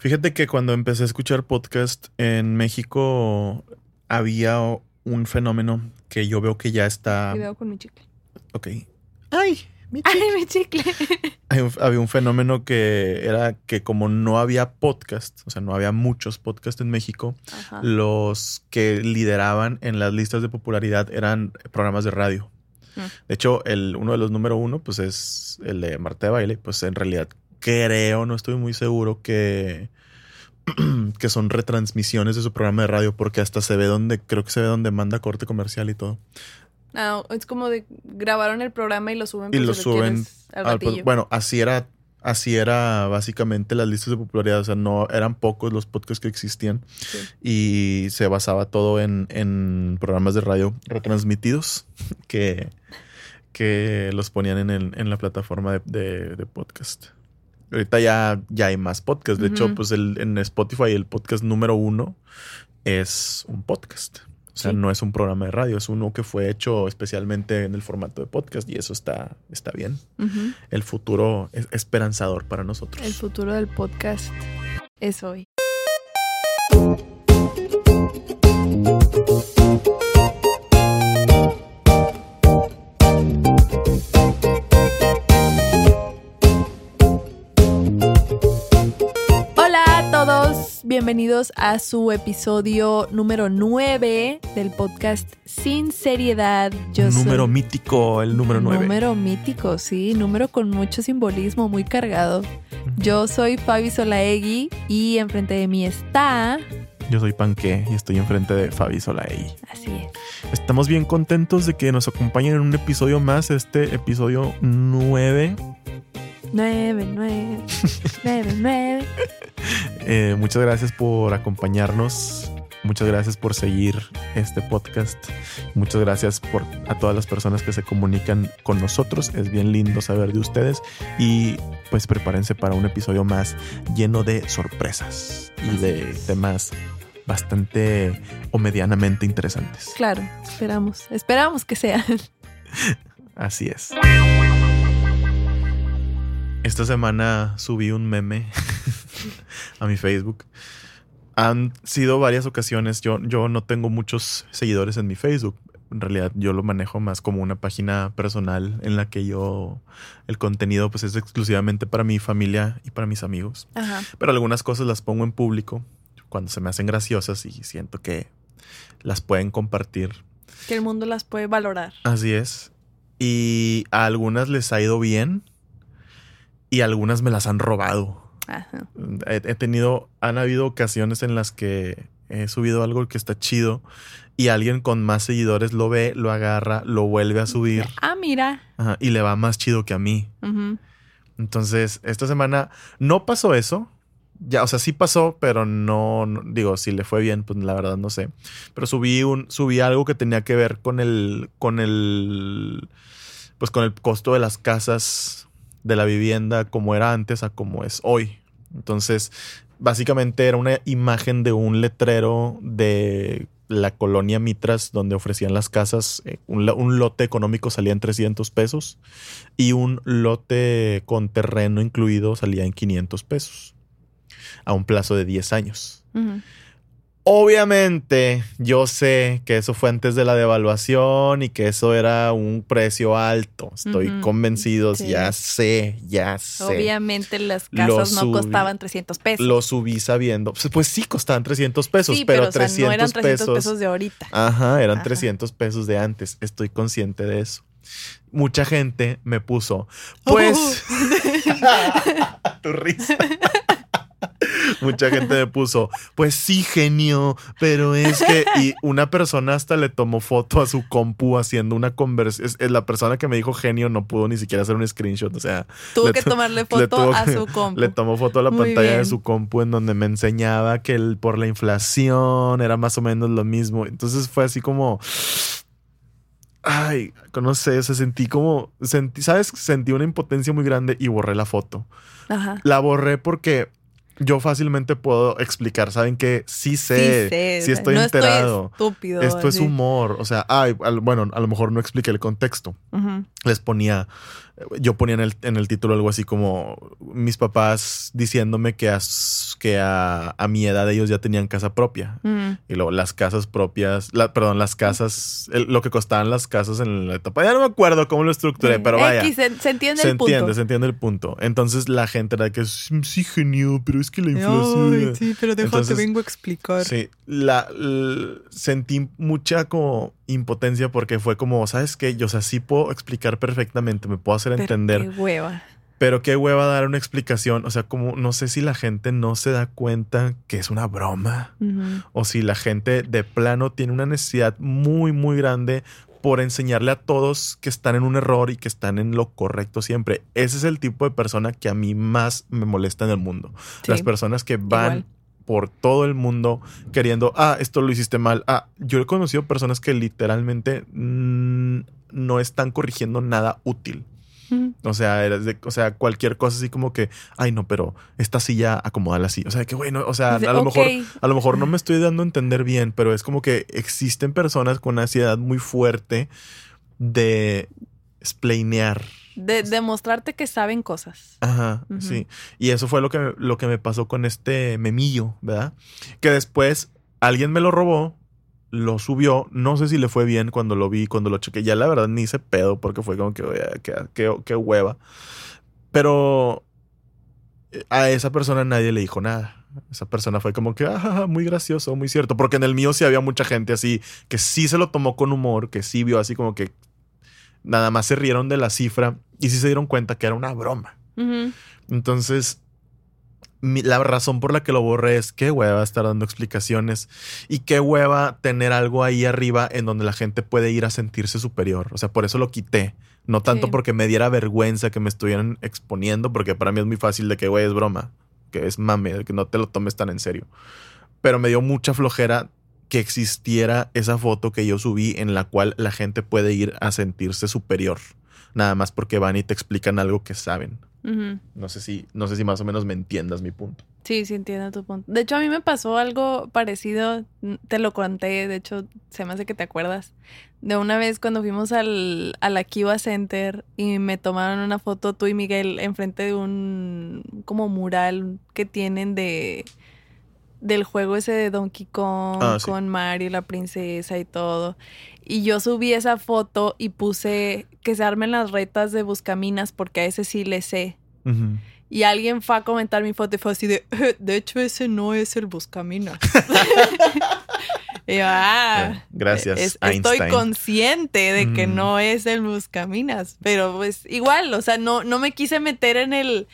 Fíjate que cuando empecé a escuchar podcast en México había un fenómeno que yo veo que ya está. Cuidado con mi chicle. Ok. ¡Ay! Mi Ay, mi chicle. Hay un- había un fenómeno que era que como no había podcast, o sea, no había muchos podcasts en México, Ajá. los que lideraban en las listas de popularidad eran programas de radio. Mm. De hecho, el, uno de los número uno, pues es el de Marta de Baile. Pues en realidad creo, no estoy muy seguro que, que son retransmisiones de su programa de radio, porque hasta se ve donde, creo que se ve donde manda corte comercial y todo. Ah, es como de grabaron el programa y lo suben. Y lo suben al al- bueno, así era, así era básicamente las listas de popularidad. O sea, no eran pocos los podcasts que existían. Sí. y se basaba todo en, en programas de radio retransmitidos que, que los ponían en, el- en la plataforma de, de- de podcast. Ahorita ya, ya hay más podcasts. De hecho, pues el, en Spotify el podcast número uno es un podcast. O sea, Sí. no es un programa de radio, es uno que fue hecho especialmente en el formato de podcast y eso está, está bien. El futuro es esperanzador para nosotros. El futuro del podcast es hoy. Bienvenidos a su episodio número 9 del podcast Sin Seriedad. Yo soy- número mítico, el número 9. Número mítico, sí, número con mucho simbolismo, muy cargado. Yo soy Fabi Solaegui y enfrente de mí está. Yo soy Panque y estoy enfrente de Fabi Solaey. Así es. Estamos bien contentos de que nos acompañen en un episodio más, este episodio 9. 9, 9, 9, 9. Eh, muchas gracias por acompañarnos. Muchas gracias por seguir este podcast. Muchas gracias por a todas las personas que se comunican con nosotros. Es bien lindo saber de ustedes. Y pues prepárense para un episodio más lleno de sorpresas y de temas bastante o medianamente interesantes. Claro, esperamos, esperamos que sea. Así es. Esta semana subí un meme a mi Facebook. Han sido varias ocasiones. Yo, yo no tengo muchos seguidores en mi Facebook. En realidad yo lo manejo más como una página personal en la que yo el contenido pues es exclusivamente para mi familia y para mis amigos. Ajá. Pero algunas cosas las pongo en público cuando se me hacen graciosas y siento que las pueden compartir Que el mundo las puede valorar. Así es. Y a algunas les ha ido bien y algunas me las han robado. Ajá. He, he tenido, han habido ocasiones en las que he subido algo que está chido y alguien con más seguidores lo ve, lo agarra, lo vuelve a subir Ah, mira. ajá, y le va más chido que a mí. Entonces, esta semana no pasó eso. Ya, o sea, sí pasó, pero no, no- digo, si le fue bien, pues la verdad no sé. Pero subí un, subí algo que tenía que ver con el, con el, pues con el costo de las casas de la vivienda como era antes a como es hoy. Entonces, básicamente era una imagen de un letrero de la colonia Mitras donde ofrecían las casas. eh, un, un lote económico salía en 300 pesos y un lote con terreno incluido salía en 500 pesos a un plazo de 10 años. Obviamente, yo sé que eso fue antes de la devaluación y que eso era un precio alto. Estoy convencido, Sí. ya sé, ya sé. Obviamente las casas no costaban 300 pesos. Lo subí sabiendo. Pues, pues sí, costaban 300 pesos, sí, pero, pero, o sea, 300, no eran 300 pesos. pesos, de ahorita. Ajá, eran Ajá. 300 pesos de antes. Estoy consciente de eso. Mucha gente me puso, pues. tu risa. Mucha gente me puso, pues sí, genio, pero es que. Y una persona hasta le tomó foto a su compu haciendo una conversación. La persona que me dijo genio no pudo ni siquiera hacer un screenshot. O sea, Tuvo que tomarle le foto a su compu. le tomó foto a la Muy pantalla de su compu en donde me enseñaba que el, por la inflación era más o menos lo mismo. Entonces fue así como. Ay, no sé, o sea, sentí como. Sentí, ¿sabes? Sentí una impotencia muy grande y borré la foto. Ajá. La borré porque yo fácilmente puedo explicar. Saben que sí sé, sé, sí estoy no enterado. Estoy estúpido. Esto es humor. O sea, ay, al- bueno, a lo mejor no expliqué el contexto les ponía yo ponía en el, en el título algo así como mis papás diciéndome que, que a, a mi edad ellos ya tenían casa propia. Mm. Y luego las casas propias, la, perdón, las casas, el- lo que costaban las casas en la etapa. Ya no me acuerdo cómo lo estructuré, Sí. pero vaya. X, se, se entiende Se el punto. entiende, se entiende el punto. Entonces la gente era de que "Sí, genio, pero es que la inflación. Ay, sí, pero déjate, Entonces, vengo a explicar. Sí, la, sentí mucha como impotencia porque fue como, ¿sabes qué? Yo, o sea, sí puedo explicar perfectamente, me puedo hacer Pero entender, Qué hueva. pero qué hueva dar una explicación. O sea, como no sé si la gente no se da cuenta que es una broma o si la gente de plano tiene una necesidad muy, muy grande por enseñarle a todos que están en un error y que están en lo correcto siempre. Ese es el tipo de persona que a mí más me molesta en el mundo. Sí. Las personas que van igual. Por todo el mundo queriendo, ah, esto lo hiciste mal. Ah, yo he conocido personas que literalmente no están corrigiendo nada útil. O sea, eres de- o sea, cualquier cosa así como que, ay, no, pero esta silla acomódala así. O sea, que bueno, o sea, a lo mejor a lo mejor no me estoy dando a entender bien, pero es como que existen personas con una ansiedad muy fuerte de explainear. De demostrarte que saben cosas. Ajá, sí. Y eso fue lo que, lo que me pasó con este memillo, ¿verdad? Que después alguien me lo robó, lo subió, no sé si le fue bien cuando lo vi, cuando lo chequé, ya la verdad ni hice pedo porque fue como que, qué, qué- qué hueva. Pero eh, a esa persona nadie le dijo nada. Esa persona fue como que, ah, muy gracioso, muy cierto. Porque en el mío sí había mucha gente así que sí se lo tomó con humor, que sí vio así como que nada más se rieron de la cifra y sí se dieron cuenta que era una broma. Entonces, mi- la razón por la que lo borré es qué hueva estar dando explicaciones y qué hueva tener algo ahí arriba en donde la gente puede ir a sentirse superior. O sea, por eso lo quité. No tanto Sí. porque me diera vergüenza que me estuvieran exponiendo, porque para mí es muy fácil de que, güey, es broma, que es mame, que no te lo tomes tan en serio. Pero me dio mucha flojera que existiera esa foto que yo subí en la cual la gente puede ir a sentirse superior. Nada más porque van y te explican algo que saben. No sé si, no sé si más o menos me entiendas mi punto. Sí, sí entiendo tu punto. De hecho, a mí me pasó algo parecido, te lo conté, de hecho, se me hace que te acuerdas, de una vez cuando fuimos al, a la Kiva Center y me tomaron una foto tú y Miguel enfrente de un como mural que tienen de del juego ese de Donkey Kong Ah, sí. con Mario, la princesa y todo. Y yo subí esa foto y puse que se armen las retas de Buscaminas porque a ese sí le sé. Y alguien fue a comentar mi foto y fue así de, "Eh, de hecho ese no es el Buscaminas. y yo, ah, gracias, es- estoy consciente de que Mm. no es el Buscaminas, pero pues igual, o sea, no, no me quise meter en el,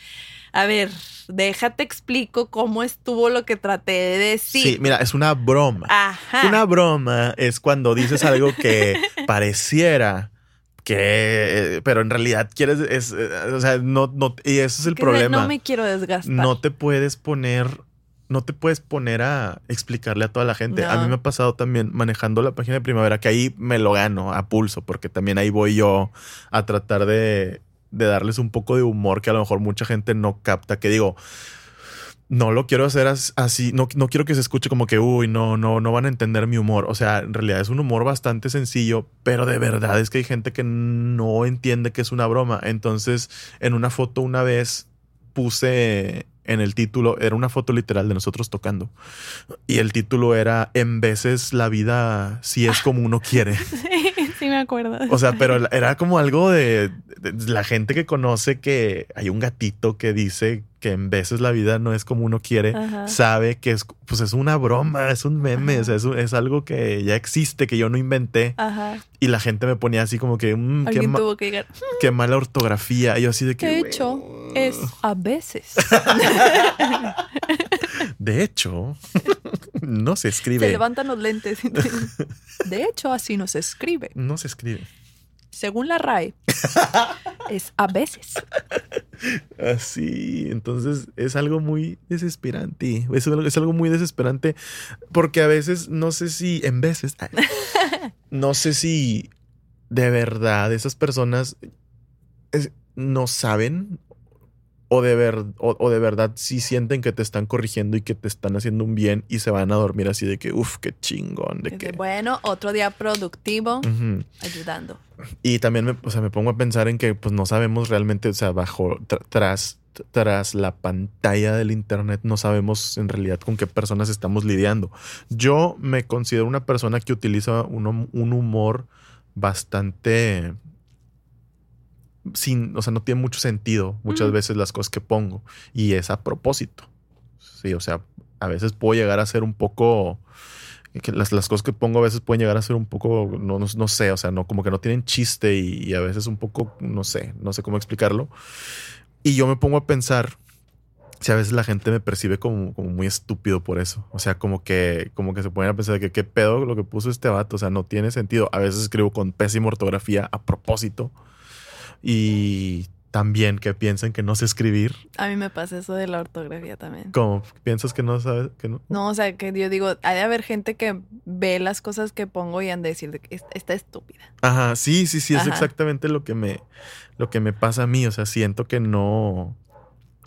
a ver, déjate explico cómo estuvo lo que traté de decir. Sí, mira, es una broma. Ajá. Una broma es cuando dices algo que pareciera que, pero en realidad quieres, es, eh, o sea, no, no, y ese es el Que problema. No me quiero desgastar. no te puedes poner, no te puedes poner a explicarle a toda la gente. A mí me ha pasado también manejando la página de primavera, que ahí me lo gano a pulso, porque también ahí voy yo a tratar de, de darles un poco de humor que a lo mejor mucha gente no capta, que digo, no lo quiero hacer as- así, no, no quiero que se escuche como que, uy, no, no, no van a entender mi humor. O sea, en realidad es un humor bastante sencillo, pero de verdad es que hay gente que no entiende que es una broma. Entonces, en una foto una vez puse en el título, era una foto literal de nosotros tocando. Y el título era, en veces la vida sí es como uno quiere. Sí, sí me acuerdo. O sea, pero era como algo de, de la gente que conoce que hay un gatito que dice que en veces la vida no es como uno quiere, Ajá. sabe que es, pues es una broma, es un meme, o sea, es, es algo que ya existe, que yo no inventé. Ajá. Y la gente me ponía así como que, "Mm, qué, ma- tuvo que llegar. qué mala ortografía. Y yo así de que... De "Güey, hecho, es a veces. De hecho, no se Se escribe. levantan los lentes. De hecho, así no se escribe. No se escribe. Según la RAE, es a veces. Así, entonces es algo muy desesperante. Es algo, es algo muy desesperante porque a veces, no sé si, en veces, no sé si de verdad esas personas es- no saben o de, ver, o, de verdad sí sienten que te están corrigiendo y que te están haciendo un bien y se van a dormir así de que, uff, qué chingón. De que... Bueno, otro día productivo ayudando. Y también me, o sea, me pongo a pensar en que pues no sabemos realmente, o sea, bajo, tras, tras la pantalla del Internet no sabemos en realidad con qué personas estamos lidiando. Yo me considero una persona que utiliza un, un humor bastante sin, o sea, no tiene mucho sentido muchas veces las cosas que pongo y es a propósito. Sí, o sea, a veces puedo llegar a ser un poco que las, las, cosas que pongo a veces pueden llegar a ser un poco, no, no, sé, o sea, no, como que no tienen chiste y, a veces un poco, no sé, no sé cómo explicarlo. Y yo me pongo a pensar si a veces la gente me percibe como, como muy estúpido por eso. O sea, como que, como que se ponen a pensar que qué pedo lo que puso este vato. O sea, no tiene sentido. A veces escribo con pésima ortografía a propósito y también que piensen que no sé escribir. A mí me pasa eso de la ortografía también. ¿Cómo? ¿Piensas que no sabes? Que no? no, o sea, que yo digo, hay de haber gente que ve las cosas que pongo y han de decir está estúpida. Ajá, sí, sí, sí, es exactamente lo que me lo que me pasa a mí, o sea, siento que no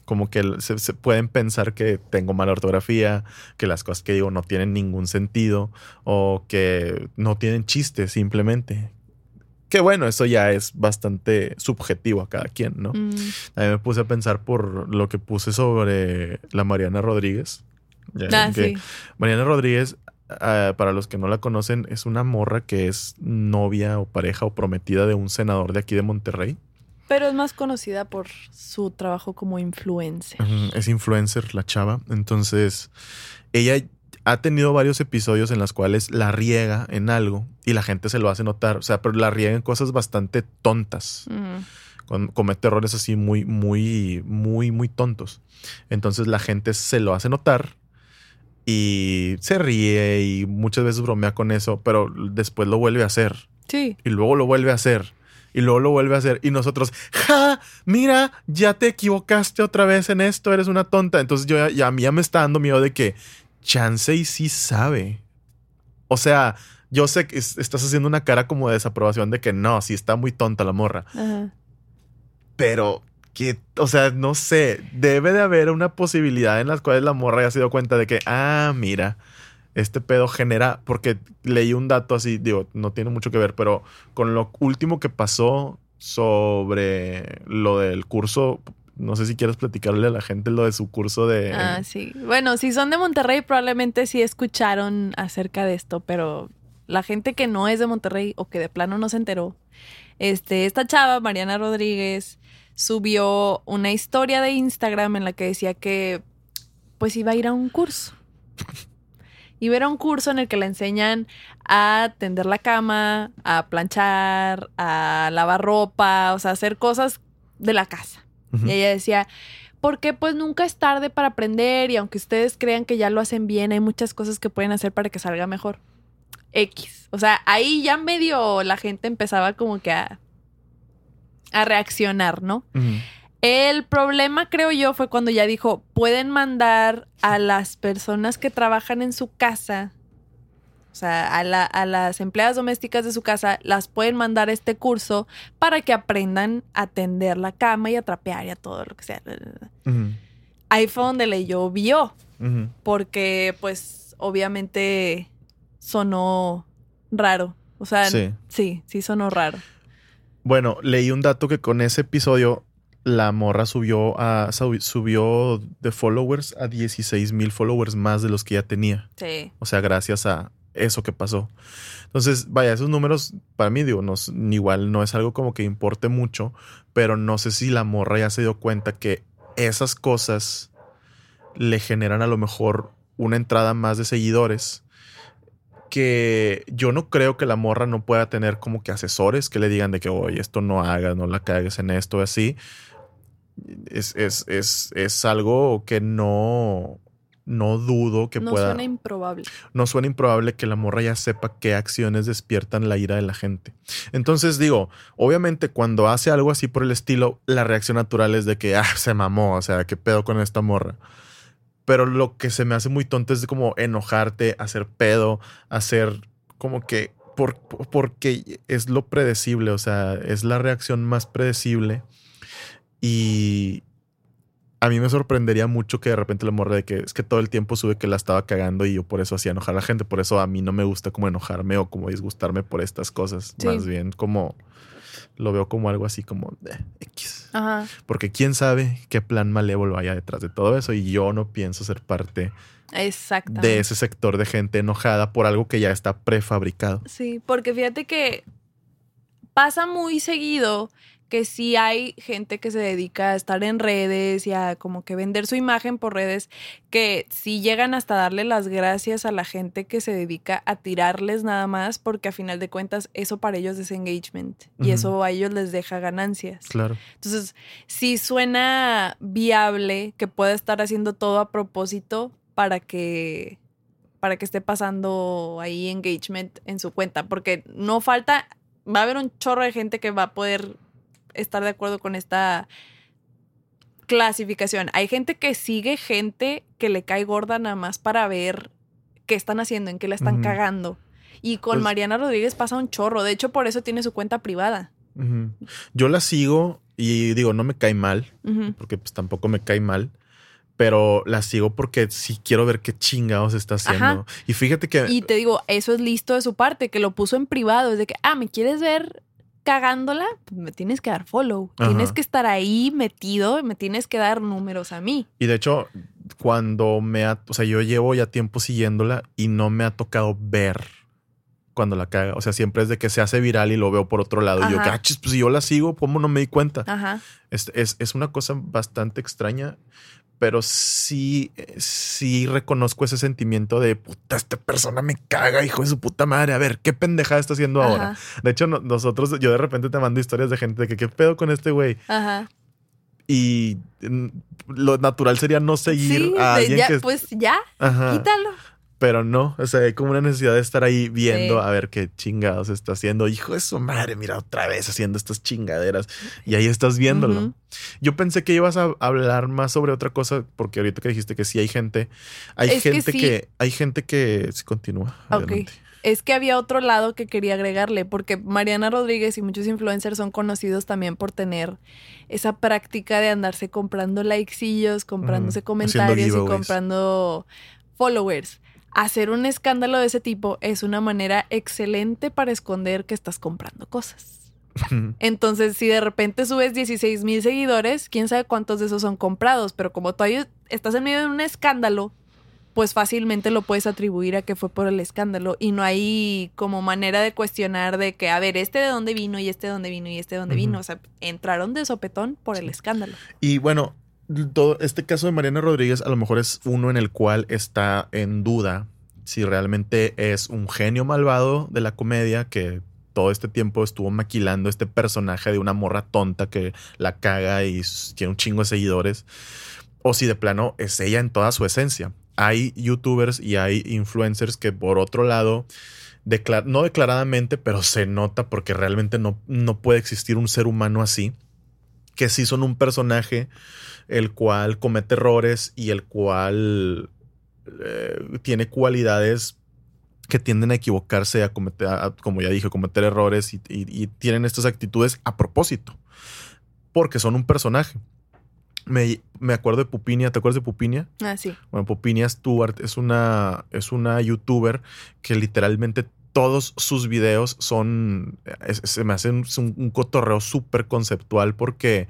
como que se, se, pueden pensar que tengo mala ortografía, que las cosas que digo no tienen ningún sentido o que no tienen chiste simplemente, que bueno, eso ya es bastante subjetivo a cada quien, ¿no? Mm. A mí me puse a pensar por lo que puse sobre la Mariana Rodríguez. Ah, sí. Mariana Rodríguez, ah, para los que no la conocen, es una morra que es novia o pareja o prometida de un senador de aquí de Monterrey. Pero es más conocida por su trabajo como influencer. Es influencer la chava. Entonces, ella ha tenido varios episodios en los cuales la riega en algo y la gente se lo hace notar. O sea, pero la riega en cosas bastante tontas. comete errores así muy, muy, muy, muy tontos. Entonces la gente se lo hace notar y se ríe y muchas veces bromea con eso, pero después lo vuelve a hacer. Sí. Y luego lo vuelve a hacer. Y luego lo vuelve a hacer. Y nosotros, ja, mira, ya te equivocaste otra vez en esto, eres una tonta. Entonces yo ya, a mí ya me está dando miedo de que chance y sí sabe. O sea, yo sé que estás haciendo una cara como de desaprobación de que no, sí está muy tonta la morra. Pero que, o sea, no sé, debe de haber una posibilidad en las cuales la morra haya sido cuenta de que, ah, mira, este pedo genera, porque leí un dato así, digo, no tiene mucho que ver, pero con lo último que pasó sobre lo del curso no sé si quieres platicarle a la gente lo de su curso de... Ah, sí. Bueno, si son de Monterrey probablemente sí escucharon acerca de esto, pero la gente que no es de Monterrey o que de plano no se enteró, este, esta chava, Mariana Rodríguez, subió una historia de Instagram en la que decía que pues iba a ir a un curso. Iba a ir a un curso en el que le enseñan a tender la cama, a planchar, a lavar ropa, o sea, hacer cosas de la casa. Y ella decía, porque pues nunca es tarde para aprender y aunque ustedes crean que ya lo hacen bien, hay muchas cosas que pueden hacer para que salga mejor. X. O sea, ahí ya medio la gente empezaba como que a, a reaccionar, ¿no? El problema, creo yo, fue cuando ya dijo, pueden mandar a las personas que trabajan en su casa o sea, a, las empleadas domésticas de su casa las pueden mandar este curso para que aprendan a tender la cama y a trapear y a todo lo que sea. Ahí fue donde le llovió. Porque, pues, obviamente sonó raro. O sea, sí. sí, sí sonó raro. Bueno, leí un dato que con ese episodio la morra subió a subió de followers a 16 mil followers más de los que ya tenía. Sí. O sea, gracias a, eso que pasó. Entonces, vaya, esos números para mí, digo, no, igual no es algo como que importe mucho, pero no sé si la morra ya se dio cuenta que esas cosas le generan a lo mejor una entrada más de seguidores que yo no creo que la morra no pueda tener como que asesores que le digan de que, oye, esto no hagas, no la cagues en esto, así. Es, es, es, es algo que no, no dudo que pueda. No suena improbable. No suena improbable que la morra ya sepa qué acciones despiertan la ira de la gente. Entonces digo, obviamente cuando hace algo así por el estilo, la reacción natural es de que, ah, se mamó, o sea, qué pedo con esta morra. Pero lo que se me hace muy tonto es como enojarte, hacer pedo, hacer como que. Por, porque es lo predecible, o sea, es la reacción más predecible. Y, a mí me sorprendería mucho que de repente le morre de que es que todo el tiempo sube que la estaba cagando y yo por eso hacía enojar a la gente. Por eso a mí no me gusta como enojarme o como disgustarme por estas cosas. Sí. Más bien como lo veo como algo así como de X. Ajá. Porque quién sabe qué plan malévolo haya detrás de todo eso y yo no pienso ser parte de ese sector de gente enojada por algo que ya está prefabricado. Sí, porque fíjate que pasa muy seguido que sí hay gente que se dedica a estar en redes y a como que vender su imagen por redes, que sí llegan hasta darle las gracias a la gente que se dedica a tirarles nada más, porque a final de cuentas eso para ellos es engagement y eso a ellos les deja ganancias. Claro. Entonces, sí suena viable que pueda estar haciendo todo a propósito para que para que esté pasando ahí engagement en su cuenta, porque no falta, va a haber un chorro de gente que va a poder estar de acuerdo con esta clasificación. Hay gente que sigue gente que le cae gorda nada más para ver qué están haciendo, en qué la están cagando. Y con Pues- Mariana Rodríguez pasa un chorro. De hecho, por eso tiene su cuenta privada. Yo la sigo y digo, no me cae mal, porque pues tampoco me cae mal. Pero la sigo porque sí quiero ver qué chingados está haciendo. Ajá. Y fíjate que Y te digo, eso es listo de su parte, que lo puso en privado. Es de que, ah, ¿me quieres ver cagándola? Pues me tienes que dar follow. Ajá. Tienes que estar ahí metido, me tienes que dar números a mí. Y de hecho, cuando me ha, o sea, yo llevo ya tiempo siguiéndola y no me ha tocado ver cuando la caga. O sea, siempre es de que se hace viral y lo veo por otro lado. Y yo, cachis, pues si yo la sigo, ¿cómo no me di cuenta? Ajá. Es, es, es una cosa bastante extraña, pero sí, eh, sí reconozco ese sentimiento de puta, esta persona me caga, hijo de su puta madre. A ver, ¿qué pendejada está haciendo ahora? De hecho, no- nosotros, yo de repente te mando historias de gente de que qué pedo con este güey. Ajá. Y mm, lo natural sería no seguir Sí, a de alguien ya, que. pues ya, Ajá. quítalo. Pero no, o sea, hay como una necesidad de estar ahí viendo Sí. a ver qué chingados está haciendo. Hijo de su madre, mira otra vez haciendo estas chingaderas. Y ahí estás viéndolo. Yo pensé que ibas a hablar más sobre otra cosa, porque ahorita que dijiste que sí hay gente. Hay Es que gente sí. que, hay gente que sí continúa. Ok. adelante. Es que había otro lado que quería agregarle, porque Mariana Rodríguez y muchos influencers son conocidos también por tener esa práctica de andarse comprando likecillos, comprándose comentarios y comprando followers. Hacer un escándalo de ese tipo es una manera excelente para esconder que estás comprando cosas. Entonces, si de repente subes 16 mil seguidores, quién sabe cuántos de esos son comprados, pero como tú ahí estás en medio de un escándalo, pues fácilmente lo puedes atribuir a que fue por el escándalo y no hay como manera de cuestionar de que, a ver, este de dónde vino y este de dónde vino y este de dónde vino. O sea, entraron de sopetón por el escándalo. Y bueno, todo este caso de Mariana Rodríguez a lo mejor es uno en el cual está en duda si realmente es un genio malvado de la comedia que todo este tiempo estuvo maquilando este personaje de una morra tonta que la caga y tiene un chingo de seguidores, o si de plano es ella en toda su esencia. Hay youtubers y hay influencers que por otro lado, no declaradamente, pero se nota porque realmente no, no puede existir un ser humano así, que sí son un personaje el cual comete errores y el cual eh, tiene cualidades que tienden a equivocarse, a cometer, a- como ya dije, a cometer errores y, y- y tienen estas actitudes a propósito, porque son un personaje. Me, me acuerdo de Pupinia, ¿te acuerdas de Pupinia? Ah, sí. Bueno, Pupinia Stewart es una, es una youtuber que literalmente todos sus videos son, se me hacen un, un cotorreo súper conceptual porque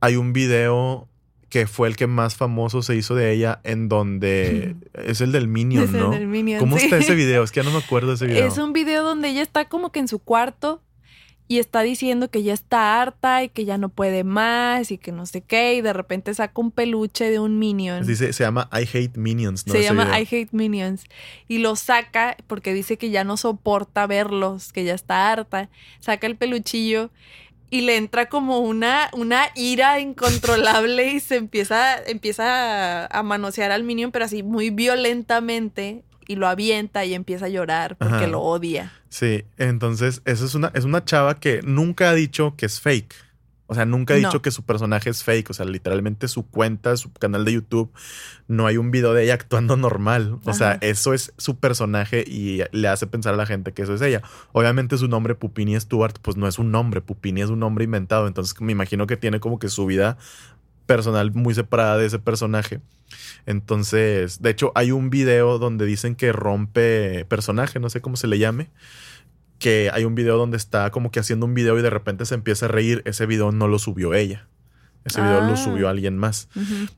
hay un video que fue el que más famoso se hizo de ella en donde es el del Minion, Es el ¿no? del Minion, ¿Cómo sí. está ese video? Es que ya no me acuerdo de ese video. Es un video donde ella está como que en su cuarto y está diciendo que ya está harta y que ya no puede más y que no sé qué y de repente saca un peluche de un minion. Dice, se llama I Hate Minions, ¿no? Se Ese llama video. I Hate Minions. Y lo saca porque dice que ya no soporta verlos, que ya está harta. Saca el peluchillo y le entra como una, una ira incontrolable y se empieza, empieza a, manosear al Minion, pero así muy violentamente. Y lo avienta y empieza a llorar porque Ajá. lo odia. Sí, entonces esa es una, es una chava que nunca ha dicho que es fake. O sea, nunca No. dicho que su personaje es fake. O sea, literalmente su cuenta, su canal de YouTube, no hay un video de ella actuando normal. O sea, eso es su personaje y le hace pensar a la gente que eso es ella. Obviamente su nombre, Pupini Stewart, pues no es un nombre. Pupini es un nombre inventado. Entonces me imagino que tiene como que su vida personal muy separada de ese personaje. Entonces, de hecho, hay un video donde dicen que rompe personaje, no sé cómo se le llame. Que hay un video donde está como que haciendo un video y de repente se empieza a reír. Ese video no lo subió ella. Ese video lo Ah. subió alguien más.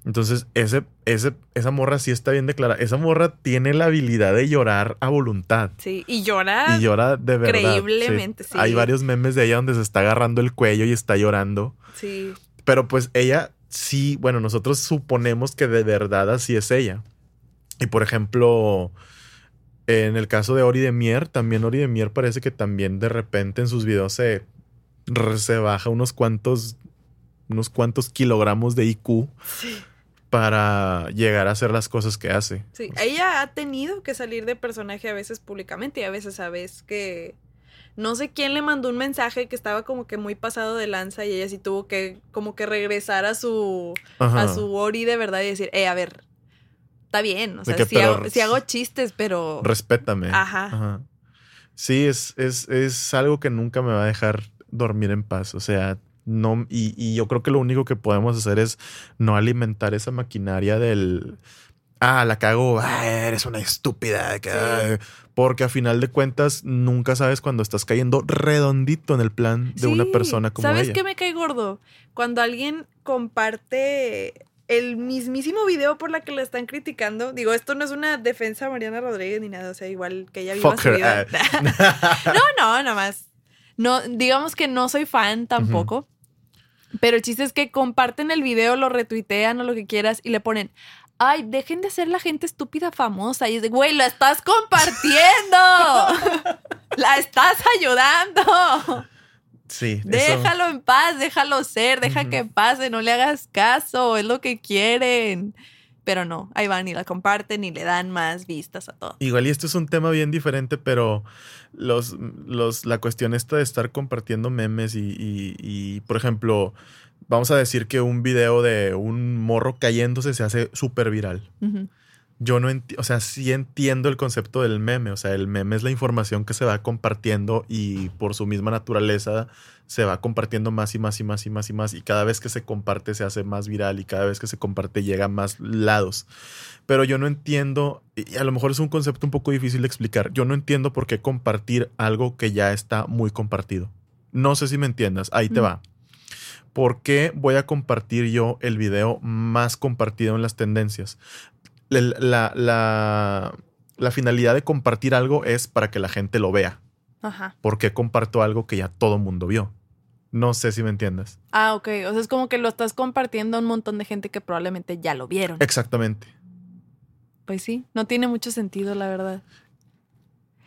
Entonces, ese, ese, esa morra sí está bien declarada. Esa morra tiene la habilidad de llorar a voluntad. Sí, y llora. Y llora de verdad. Increíblemente, sí. Hay varios memes de ella donde se está agarrando el cuello y está llorando. Sí. Pero pues ella sí, bueno, nosotros suponemos que de verdad así es ella. Y por ejemplo, en el caso de Ori de Mier, también Ori de Mier parece que también de repente en sus videos se, se baja unos cuantos, unos cuantos kilogramos de IQ Sí. para llegar a hacer las cosas que hace. Sí, ella ha tenido que salir de personaje a veces públicamente y a veces sabes que no sé quién le mandó un mensaje que estaba como que muy pasado de lanza y ella sí tuvo que como que regresar a su Ajá. a su Ori de verdad y decir, "Eh, a ver, está bien, o sea, que, pero- hago, sí hago chistes, pero Respétame. Ajá. Sí, es, es, es algo que nunca me va a dejar dormir en paz. O sea, no, y, y yo creo que lo único que podemos hacer es no alimentar esa maquinaria del ah, la cago, ah, eres una estúpida. que, Sí. ah", porque a final de cuentas nunca sabes cuando estás cayendo redondito en el plan de una persona como ¿Sabes ella. qué me cae gordo? Cuando alguien comparte el mismísimo video por la que la están criticando. Digo, esto no es una defensa a Mariana Rodríguez ni nada, o sea, igual que ella viva su vida. ah. no, no, nada más. No, digamos que no soy fan tampoco. Pero el chiste es que comparten el video, lo retuitean o lo que quieras y le ponen, ay, dejen de ser la gente estúpida famosa. Y es de, güey, la estás compartiendo. la estás ayudando. Sí, eso- Déjalo en paz, déjalo ser, deja que pase, no le hagas caso, es lo que quieren. Pero no, ahí van y la comparten y le dan más vistas a todo. Igual y esto es un tema bien diferente, pero los, los, la cuestión esta de estar compartiendo memes y, y- y, por ejemplo, vamos a decir que un video de un morro cayéndose se hace súper viral. Yo no entiendo, o sea, sí entiendo el concepto del meme, o sea, el meme es la información que se va compartiendo y por su misma naturaleza se va compartiendo más y más y más y más y más y cada vez que se comparte se hace más viral y cada vez que se comparte llega a más lados. Pero yo no entiendo, y a lo mejor es un concepto un poco difícil de explicar, yo no entiendo por qué compartir algo que ya está muy compartido. No sé si me entiendas, ahí te Mm. va. ¿Por qué voy a compartir yo el video más compartido en las tendencias? La, la- la- la finalidad de compartir algo es para que la gente lo vea. Ajá. ¿Por qué comparto algo que ya todo mundo vio? No sé si me entiendes. Ah, ok. O sea, es como que lo estás compartiendo a un montón de gente que probablemente ya lo vieron. Exactamente. Pues sí, no tiene mucho sentido, la verdad.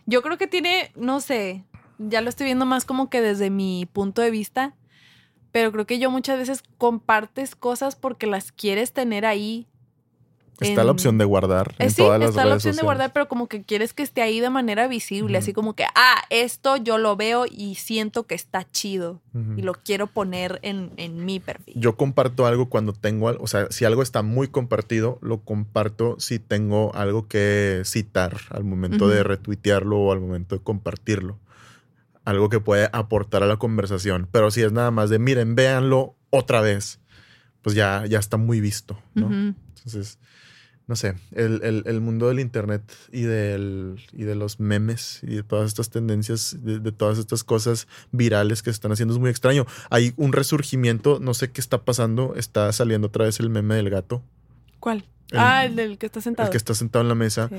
Yo creo que tiene, no sé, ya lo estoy viendo más como que desde mi punto de vista, pero creo que yo muchas veces compartes cosas porque las quieres tener ahí. Está en- la opción de guardar Eh, en sí, todas las está la opción de guardar, pero como que quieres que esté ahí de manera visible, así como que, ah, esto yo lo veo y siento que está chido y lo quiero poner en, en mi perfil. Yo comparto algo cuando tengo, o sea, si algo está muy compartido, lo comparto si tengo algo que citar al momento de retuitearlo o al momento de compartirlo. Algo que puede aportar a la conversación. Pero si es nada más de, miren, véanlo otra vez, pues ya, ya está muy visto. Entonces, no sé, el, el- el mundo del internet y, del, y de los memes y de todas estas tendencias, de, de todas estas cosas virales que se están haciendo es muy extraño. Hay un resurgimiento, no sé qué está pasando, está saliendo otra vez el meme del gato, ¿Cuál? El- ah, el del que está sentado. el que está sentado en la mesa. Sí.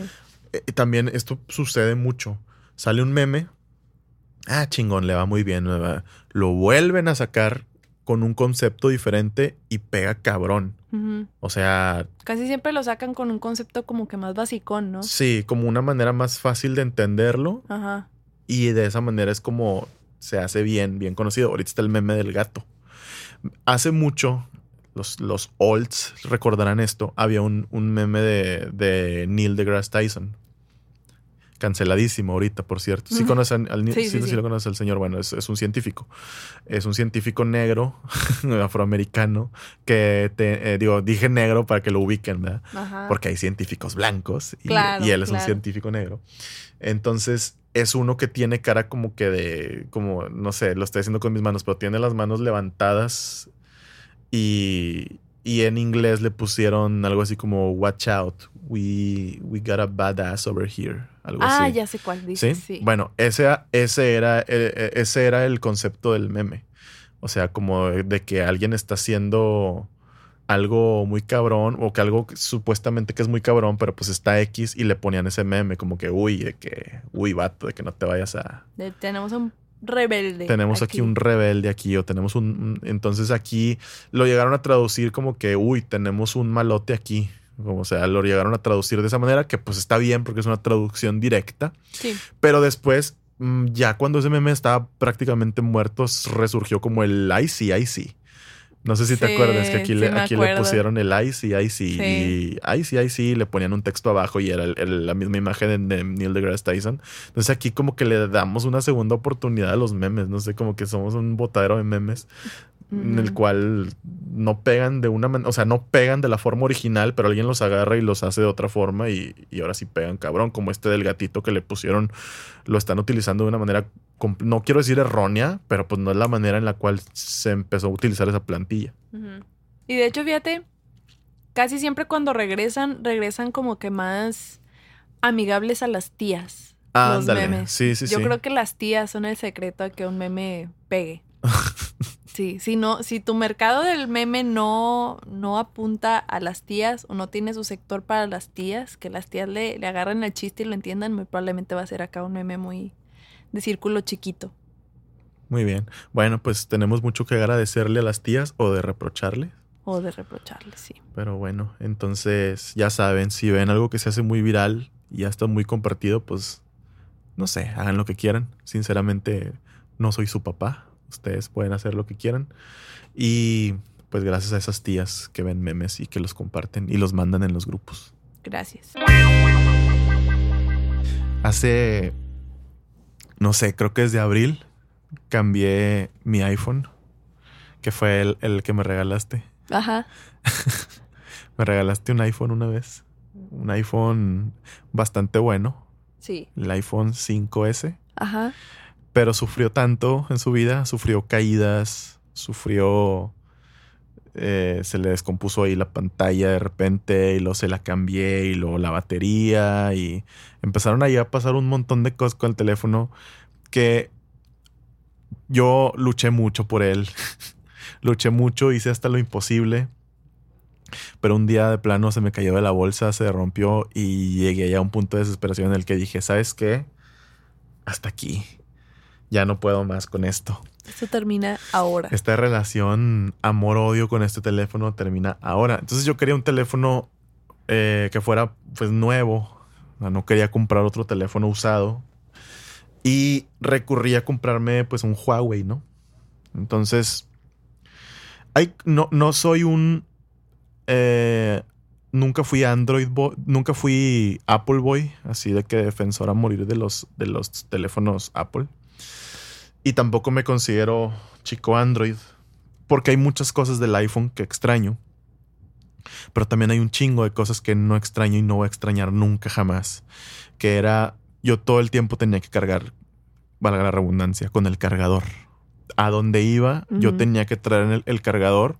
Eh, también esto sucede mucho. Sale un meme, ah, chingón, le va muy bien, va- lo vuelven a sacar con un concepto diferente y pega cabrón. O sea, Casi siempre lo sacan con un concepto como que más basicón, ¿no? Sí, como una manera más fácil de entenderlo Ajá. y de esa manera es como se hace bien, bien conocido. Ahorita está el meme del gato. Hace mucho, los, los olds recordarán esto, había un, un meme de, de Neil deGrasse Tyson. Canceladísimo ahorita, por cierto. Sí Ujú. conocen al Sí, sí, sí, sí lo conoce el señor. Bueno, es, es un científico. Es un científico negro, afroamericano, que te, eh, digo, dije negro para que lo ubiquen, ¿verdad? Ajá. porque hay científicos blancos y, Claro, y él es un científico negro. Entonces es uno que tiene cara como que de, como, no sé, lo estoy haciendo con mis manos, pero tiene las manos levantadas y, y en inglés le pusieron algo así como Watch out, we, we got a badass over here. Algo Ah, así. ya sé cuál dice. ¿Sí? Sí. Bueno, ese, ese, era, eh, eh, ese era el concepto del meme. O sea, como de que alguien está haciendo algo muy cabrón o que algo que supuestamente que es muy cabrón, pero pues está X y le ponían ese meme como que, uy, de que, uy, vato, de que no te vayas a... Tenemos un rebelde. Tenemos aquí. un rebelde aquí o tenemos un... un- Entonces aquí lo llegaron a traducir como que, uy, tenemos un malote aquí. Como, sea, lo llegaron a traducir de esa manera que pues está bien porque es una traducción directa. Sí. Pero después, mm, ya cuando ese meme estaba prácticamente muerto, resurgió como el IC, IC. No sé si te Sí, acuerdas que aquí, sí le, aquí le pusieron el IC, IC Sí. y IC, IC le ponían un texto abajo y era el- el- la misma imagen de, de Neil deGrasse Tyson. Entonces aquí como que le damos una segunda oportunidad a los memes, no sé, como que somos un botadero de memes en el cual no pegan de una manera, o sea, no pegan de la forma original, pero alguien los agarra y los hace de otra forma y, y ahora sí pegan cabrón, como este del gatito que le pusieron, lo están utilizando de una manera, no quiero decir errónea, pero pues no es la manera en la cual se empezó a utilizar esa plantilla. Y de hecho, fíjate, casi siempre cuando regresan, regresan como que más amigables a las tías. los Ándale, memes. sí, sí, Yo sí. creo que las tías son el secreto a que un meme pegue. Sí, si no, si tu mercado del meme no, no apunta a las tías o no tiene su sector para las tías, que las tías le, le agarren el chiste y lo entiendan, muy probablemente va a ser acá un meme muy de círculo chiquito. Muy bien. Bueno, pues tenemos mucho que agradecerle a las tías o de reprocharle. O de reprocharle, sí. Pero bueno, entonces ya saben, si ven algo que se hace muy viral y ya está muy compartido, pues no sé, hagan lo que quieran. Sinceramente, no soy su papá. Ustedes pueden hacer lo que quieran. Y pues gracias a esas tías que ven memes y que los comparten y los mandan en los grupos. Gracias. Hace, no sé, creo que desde abril cambié mi iPhone, que fue el, el que me regalaste. Ajá. Me regalaste un iPhone una vez. Un iPhone bastante bueno. Sí. El iPhone 5S. Ajá. Pero sufrió tanto en su vida. Sufrió caídas. Sufrió... eh, se le descompuso ahí la pantalla de repente. Y luego se la cambié. Y luego la batería. Y empezaron ahí a pasar un montón de cosas con el teléfono. Que yo luché mucho por él. luché mucho. Hice hasta lo imposible. Pero un día de plano se me cayó de la bolsa, se rompió y llegué ya a un punto de desesperación en el que dije, ¿sabes qué? Hasta aquí. Ya no puedo más con esto. Esto termina ahora. Esta relación amor-odio con este teléfono termina ahora. Entonces yo quería un teléfono eh, que fuera pues nuevo. No quería comprar otro teléfono usado. Y recurrí a comprarme pues un Huawei, ¿no? Entonces, hay, no, no soy un... eh, nunca fui Android boy, nunca fui Apple boy, así de que defensor a morir de los, de los teléfonos Apple. Y tampoco me considero chico Android, porque hay muchas cosas del iPhone que extraño. Pero también hay un chingo de cosas que no extraño y no voy a extrañar nunca jamás. Que era, yo todo el tiempo tenía que cargar, valga la redundancia, con el cargador. A donde iba, yo tenía que traer el, el cargador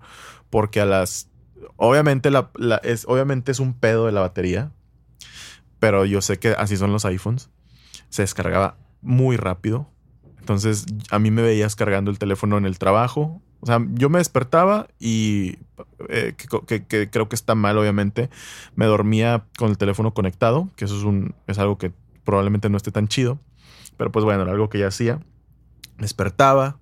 porque a las... Obviamente, la, la- es, obviamente es un pedo de la batería, pero yo sé que así son los iPhones. Se descargaba muy rápido. Entonces, a mí me veías cargando el teléfono en el trabajo. O sea, yo me despertaba y eh, que, creo que está mal, obviamente. Me dormía con el teléfono conectado, que eso es, un, es algo que probablemente no esté tan chido. Pero pues bueno, era algo que ya hacía. Despertaba,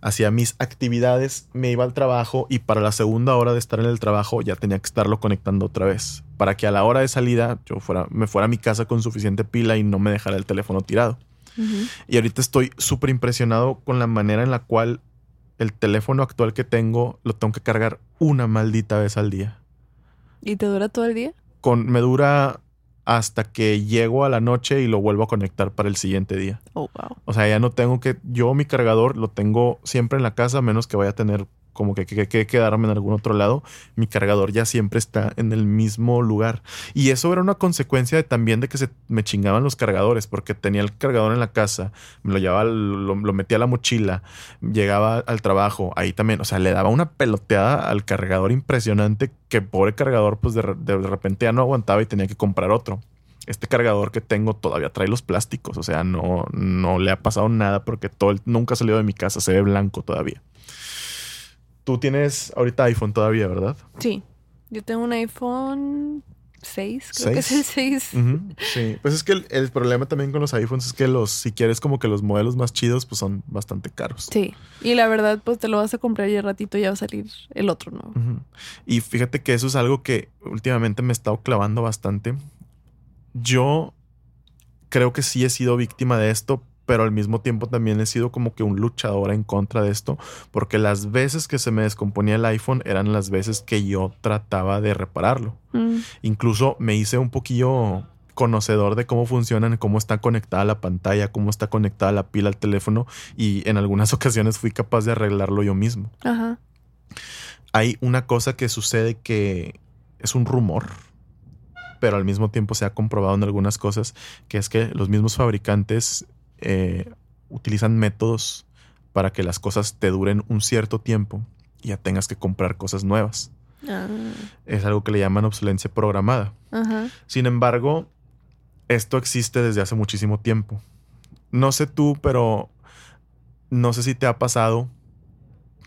hacía mis actividades, me iba al trabajo y para la segunda hora de estar en el trabajo ya tenía que estarlo conectando otra vez. Para que a la hora de salida yo fuera, me fuera a mi casa con suficiente pila y no me dejara el teléfono tirado. Y ahorita estoy súper impresionado con la manera en la cual el teléfono actual que tengo lo tengo que cargar una maldita vez al día. ¿Y te dura todo el día? Con, me dura hasta que llego a la noche y lo vuelvo a conectar para el siguiente día. Oh, wow. O sea, ya no tengo que. Yo mi cargador lo tengo siempre en la casa, a menos que vaya a tener como que, que, que quedarme en algún otro lado, mi cargador ya siempre está en el mismo lugar. Y eso era una consecuencia también de que se me chingaban los cargadores, porque tenía el cargador en la casa, me lo llevaba, lo, metía a la mochila, llegaba al trabajo, ahí también, o sea, le daba una peloteada al cargador impresionante que pobre cargador, pues de, de repente ya no aguantaba y tenía que comprar otro este cargador que tengo todavía trae los plásticos, o sea, no, no le ha pasado nada porque todo nunca ha salido de mi casa, se ve blanco todavía. Tú tienes ahorita iPhone todavía, ¿verdad? Sí, yo tengo un iPhone 6, creo que es el 6. Sí, pues es que el, problema también con los iPhones es que los, si quieres como que los modelos más chidos, pues son bastante caros. Sí, y la verdad, pues te lo vas a comprar y al ratito ya va a salir el otro nuevo. Y fíjate que eso es algo que últimamente me he estado clavando bastante yo creo que sí he sido víctima de esto, pero al mismo tiempo también he sido como que un luchador en contra de esto, porque las veces que se me descomponía el iPhone eran las veces que yo trataba de repararlo. Mm. Incluso me hice un poquillo conocedor de cómo funcionan, cómo está conectada la pantalla, cómo está conectada la pila al teléfono y en algunas ocasiones fui capaz de arreglarlo yo mismo. Hay una cosa que sucede que es un rumor pero al mismo tiempo se ha comprobado en algunas cosas que es que los mismos fabricantes eh, utilizan métodos para que las cosas te duren un cierto tiempo y ya tengas que comprar cosas nuevas. Ah. Es algo que le llaman obsolencia programada. Sin embargo, esto existe desde hace muchísimo tiempo. No sé tú, pero no sé si te ha pasado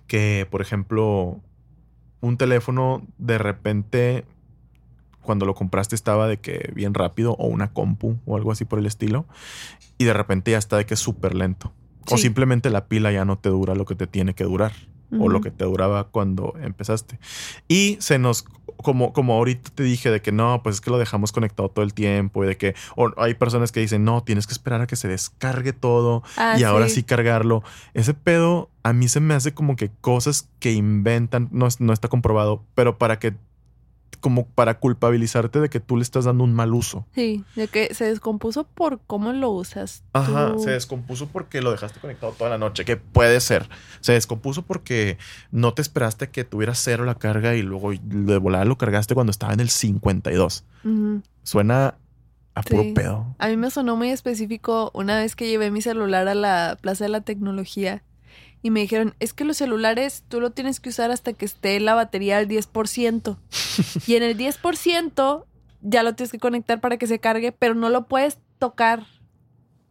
que, por ejemplo, un teléfono de repente cuando lo compraste estaba de que bien rápido o una compu o algo así por el estilo y de repente ya está de que es súper lento. O simplemente la pila ya no te dura lo que te tiene que durar o lo que te duraba cuando empezaste. Y se nos, como, como ahorita te dije de que no, pues es que lo dejamos conectado todo el tiempo y de que o hay personas que dicen, no, tienes que esperar a que se descargue todo ah, y ahora sí cargarlo. Ese pedo a mí se me hace como que cosas que inventan, no, no está comprobado, pero para que como para culpabilizarte de que tú le estás dando un mal uso. Sí, de que se descompuso por cómo lo usas. Ajá, se descompuso porque lo dejaste conectado toda la noche, que puede ser. Se descompuso porque no te esperaste que tuviera cero la carga y luego de volada lo cargaste cuando estaba en el 52. Suena a puro pedo. A mí me sonó muy específico una vez que llevé mi celular a la Plaza de la Tecnología y me dijeron, es que los celulares tú lo tienes que usar hasta que esté la batería al 10%. y en el 10% ya lo tienes que conectar para que se cargue, pero no lo puedes tocar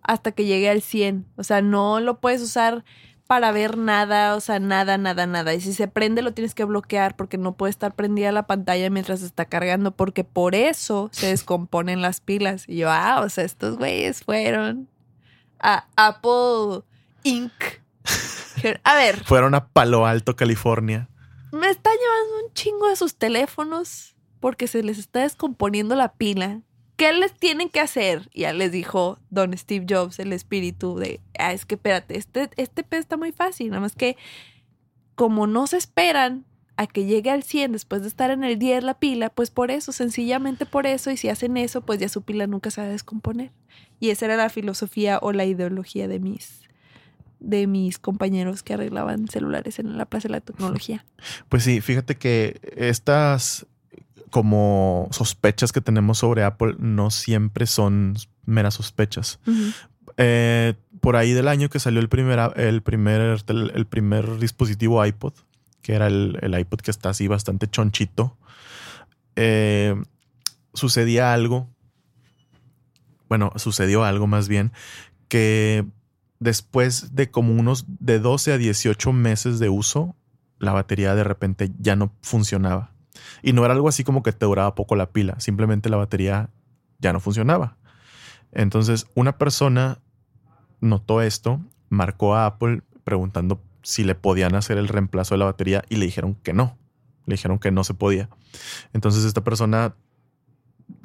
hasta que llegue al 100. O sea, no lo puedes usar para ver nada, o sea, nada, nada, nada. Y si se prende lo tienes que bloquear porque no puede estar prendida la pantalla mientras está cargando, porque por eso se descomponen las pilas. Y yo, ah, o sea, estos güeyes fueron a Apple Inc a ver. Fueron a Palo Alto, California. Me están llevando un chingo de sus teléfonos porque se les está descomponiendo la pila. ¿Qué les tienen que hacer? Ya les dijo Don Steve Jobs, el espíritu de, ah, es que espérate, este, este pez está muy fácil, nada más que como no se esperan a que llegue al 100 después de estar en el 10 la pila, pues por eso, sencillamente por eso, y si hacen eso, pues ya su pila nunca se va a descomponer. Y esa era la filosofía o la ideología de mis de mis compañeros que arreglaban celulares en la Plaza de la Tecnología. Pues sí, fíjate que estas como sospechas que tenemos sobre Apple no siempre son meras sospechas. Eh, por ahí del año que salió el primer, el primer, el primer dispositivo iPod, que era el, iPod que está así bastante chonchito, eh, sucedía algo, bueno, sucedió algo más bien, que después de como unos de 12 a 18 meses de uso, la batería de repente ya no funcionaba. Y no era algo así como que te duraba poco la pila, simplemente la batería ya no funcionaba. Entonces, una persona notó esto, marcó a Apple preguntando si le podían hacer el reemplazo de la batería y le dijeron que no. Le dijeron que no se podía. Entonces, esta persona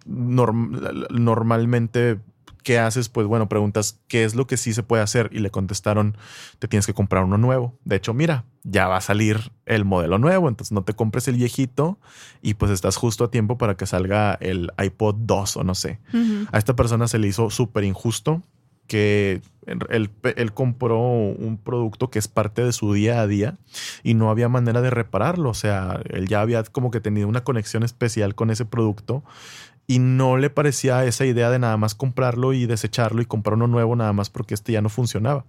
normalmente ¿qué haces? Pues bueno, preguntas qué es lo que sí se puede hacer y le contestaron, te tienes que comprar uno nuevo. De hecho, mira, ya va a salir el modelo nuevo, entonces no te compres el viejito y pues estás justo a tiempo para que salga el iPod 2 o no sé. A esta persona se le hizo súper injusto que él, él, compró un producto que es parte de su día a día y no había manera de repararlo. O sea, él ya había como que tenido una conexión especial con ese producto y no le parecía esa idea de nada más comprarlo y desecharlo y comprar uno nuevo nada más porque este ya no funcionaba.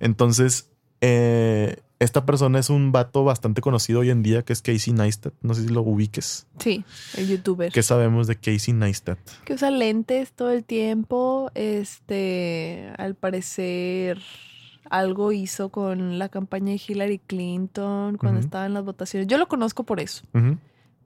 Entonces, eh, esta persona es un vato bastante conocido hoy en día que es Casey Neistat. No sé si lo ubiques. Sí, el youtuber. ¿Qué sabemos de Casey Neistat? Que usa lentes todo el tiempo. Este, al parecer, algo hizo con la campaña de Hillary Clinton cuando estaba en las votaciones. Yo lo conozco por eso.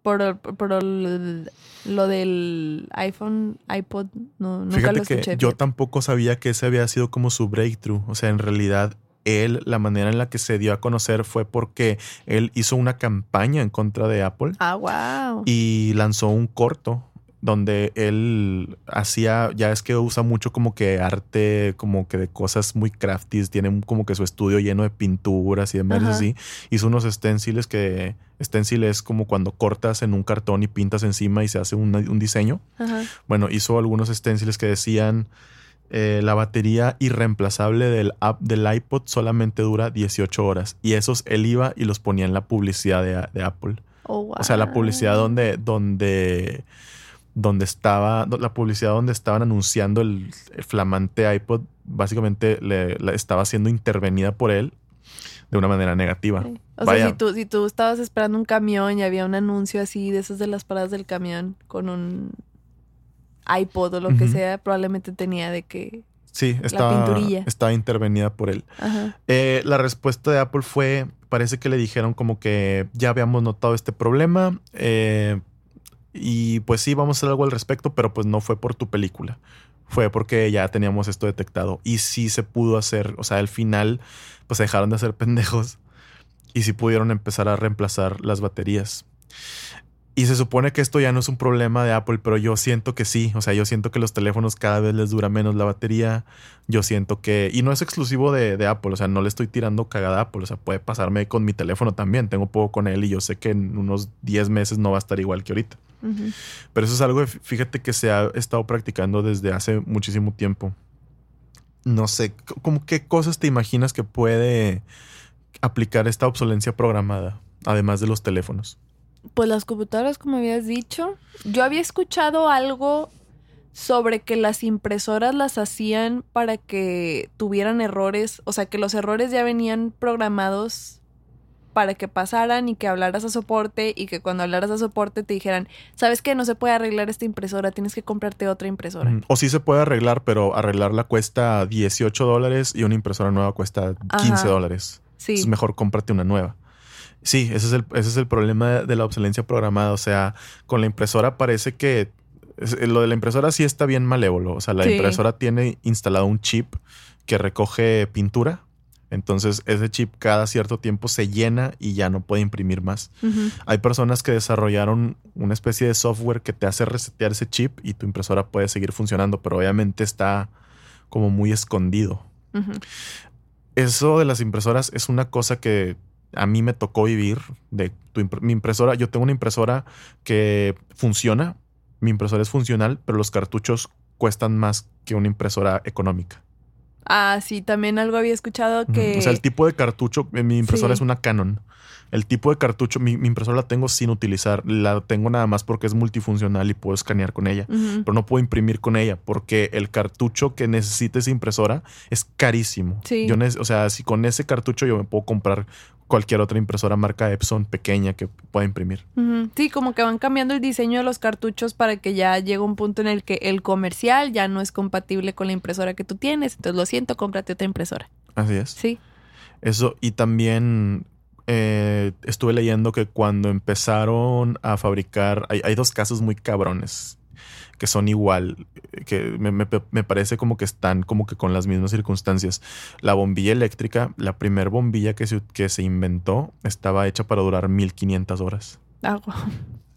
Por, por lo del iPhone, iPod, no, nunca lo escuché. Que yo tampoco sabía que ese había sido como su breakthrough. O sea, en realidad él, la manera en la que se dio a conocer fue porque él hizo una campaña en contra de Apple. Ah, wow. Y lanzó un corto donde él hacía, ya es que usa mucho como que arte, como que de cosas muy crafty, tiene como que su estudio lleno de pinturas y demás así. Hizo unos stenciles que, stencil es como cuando cortas en un cartón y pintas encima y se hace un, diseño. Bueno, hizo algunos stenciles que decían eh, la batería irreemplazable del, app, del iPod solamente dura 18 horas. Y esos él iba y los ponía en la publicidad de, Apple. Oh, o sea, la publicidad donde, donde, donde estaba, la publicidad donde estaban anunciando el, flamante iPod, básicamente le, estaba siendo intervenida por él de una manera negativa. O sea, si tú, si tú estabas esperando un camión y había un anuncio así de esos de las paradas del camión con un iPod o lo que sea, probablemente tenía de que... Sí, estaba, estaba intervenida por él. Eh, la respuesta de Apple fue, parece que le dijeron como que ya habíamos notado este problema eh, y pues sí, vamos a hacer algo al respecto, pero pues no fue por tu película. Fue porque ya teníamos esto detectado y sí se pudo hacer, o sea, al final pues dejaron de hacer pendejos y sí pudieron empezar a reemplazar las baterías. Y se supone que esto ya no es un problema de Apple, pero yo siento que sí. O sea, yo siento que los teléfonos cada vez les dura menos la batería. Yo siento que. Y no es exclusivo de, Apple. O sea, no le estoy tirando cagada a Apple. O sea, puede pasarme con mi teléfono también. Tengo poco con él y yo sé que en unos 10 meses no va a estar igual que ahorita. Pero eso es algo, fíjate que se ha estado practicando desde hace muchísimo tiempo. No sé, ¿cómo qué cosas te imaginas que puede aplicar esta obsolencia programada, además de los teléfonos? Pues las computadoras, como habías dicho. Yo había escuchado algo sobre que las impresoras las hacían para que tuvieran errores, o sea, que los errores ya venían programados para que pasaran y que hablaras a soporte y que cuando hablaras a soporte te dijeran, sabes que no se puede arreglar esta impresora, tienes que comprarte otra impresora. O sí se puede arreglar, pero arreglarla cuesta 18 dólares y una impresora nueva cuesta 15 dólares. Sí. Es mejor cómprate una nueva. Sí, ese es el, ese es el problema de la obsolencia programada. O sea, con la impresora parece que lo de la impresora sí está bien malévolo. O sea, la impresora tiene instalado un chip que recoge pintura. Entonces ese chip cada cierto tiempo se llena y ya no puede imprimir más. Hay personas que desarrollaron una especie de software que te hace resetear ese chip y tu impresora puede seguir funcionando, pero obviamente está como muy escondido. Eso de las impresoras es una cosa que a mí me tocó vivir de mi impresora. Yo tengo una impresora que funciona, mi impresora es funcional, pero los cartuchos cuestan más que una impresora económica. Ah, sí, también algo había escuchado que... O sea, el tipo de cartucho, eh, mi impresora es una Canon. El tipo de cartucho, mi, impresora la tengo sin utilizar. La tengo nada más porque es multifuncional y puedo escanear con ella. Pero no puedo imprimir con ella porque el cartucho que necesita esa impresora es carísimo. Sí. Yo o sea, si con ese cartucho yo me puedo comprar cualquier otra impresora marca Epson pequeña que pueda imprimir. Sí, como que van cambiando el diseño de los cartuchos para que ya llegue un punto en el que el comercial ya no es compatible con la impresora que tú tienes. Entonces, lo siento, cómprate otra impresora. Así es. Sí. Eso, y también eh, estuve leyendo que cuando empezaron a fabricar, hay, dos casos muy cabrones que son igual, que me, parece como que están como que con las mismas circunstancias. La bombilla eléctrica, la primera bombilla que se, que se inventó, estaba hecha para durar 1500 horas. Ah,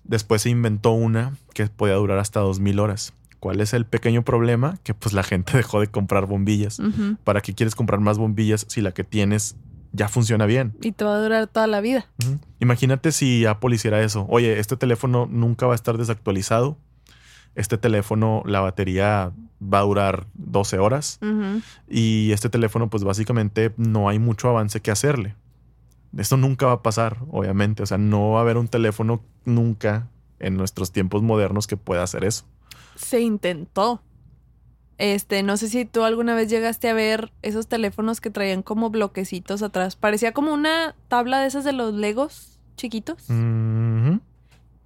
Después se inventó una que podía durar hasta 2000 horas. ¿Cuál es el pequeño problema? Que pues la gente dejó de comprar bombillas. ¿Para qué quieres comprar más bombillas si la que tienes ya funciona bien. Y te va a durar toda la vida. Imagínate si Apple hiciera eso. Oye, este teléfono nunca va a estar desactualizado. Este teléfono, la batería va a durar 12 horas. Y este teléfono, pues básicamente no hay mucho avance que hacerle. Esto nunca va a pasar, obviamente. O sea, no va a haber un teléfono nunca en nuestros tiempos modernos que pueda hacer eso. Se intentó. Este, no sé si tú alguna vez llegaste a ver esos teléfonos que traían como bloquecitos atrás. Parecía como una tabla de esas de los Legos chiquitos.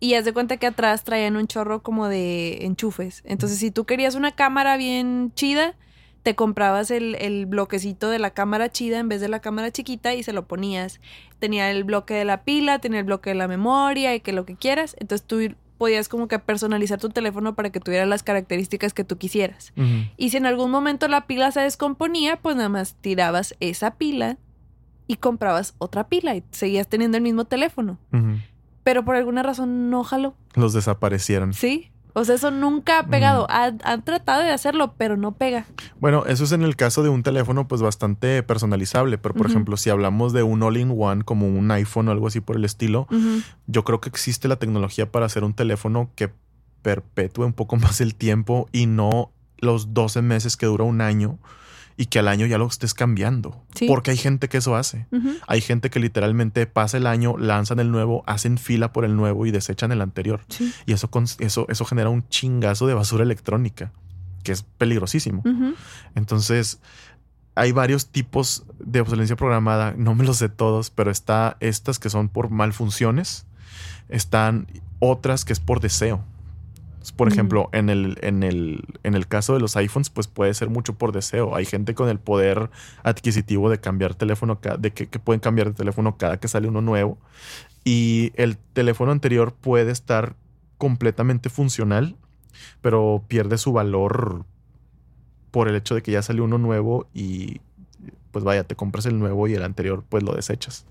Y haz de cuenta que atrás traían un chorro como de enchufes. Entonces, si tú querías una cámara bien chida, te comprabas el, el bloquecito de la cámara chida en vez de la cámara chiquita y se lo ponías. Tenía el bloque de la pila, tenía el bloque de la memoria y que lo que quieras. Entonces tú podías como que personalizar tu teléfono para que tuviera las características que tú quisieras. Y si en algún momento la pila se descomponía, pues nada más tirabas esa pila y comprabas otra pila y seguías teniendo el mismo teléfono. Ujú. Pero por alguna razón no jaló. Los desaparecieron. Sí. O sea, eso nunca ha pegado. Han, han tratado de hacerlo, pero no pega. Bueno, eso es en el caso de un teléfono pues bastante personalizable, pero por ejemplo, si hablamos de un all-in-one como un iPhone o algo así por el estilo, yo creo que existe la tecnología para hacer un teléfono que perpetúe un poco más el tiempo y no los 12 meses que dura un año y que al año ya lo estés cambiando. Sí. Porque hay gente que eso hace. Hay gente que literalmente pasa el año, lanzan el nuevo, hacen fila por el nuevo y desechan el anterior. Sí. Y eso, eso, eso genera un chingazo de basura electrónica, que es peligrosísimo. Entonces, hay varios tipos de obsolescencia programada. No me los sé todos, pero está estas que son por malfunciones. Están otras que es por deseo. Por Mm. ejemplo, en el, en, el, en el caso de los iPhones, pues puede ser mucho por deseo. Hay gente con el poder adquisitivo de cambiar teléfono, de que, que pueden cambiar de teléfono cada que sale uno nuevo. Y el teléfono anterior puede estar completamente funcional, pero pierde su valor por el hecho de que ya salió uno nuevo y pues vaya, te compras el nuevo y el anterior pues lo desechas.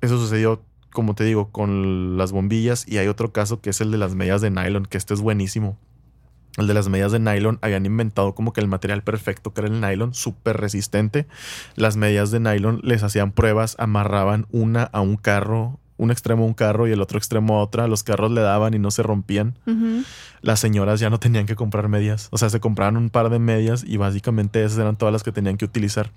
Eso sucedió, como te digo, con las bombillas y hay otro caso que es el de las medias de nylon, que este es buenísimo. El de las medias de nylon habían inventado como que el material perfecto que era el nylon, súper resistente. Las medias de nylon les hacían pruebas, amarraban una a un carro, un extremo a un carro y el otro extremo a otra. Los carros le daban y no se rompían las señoras ya no tenían que comprar medias. O sea, se compraban un par de medias y básicamente esas eran todas las que tenían que utilizar.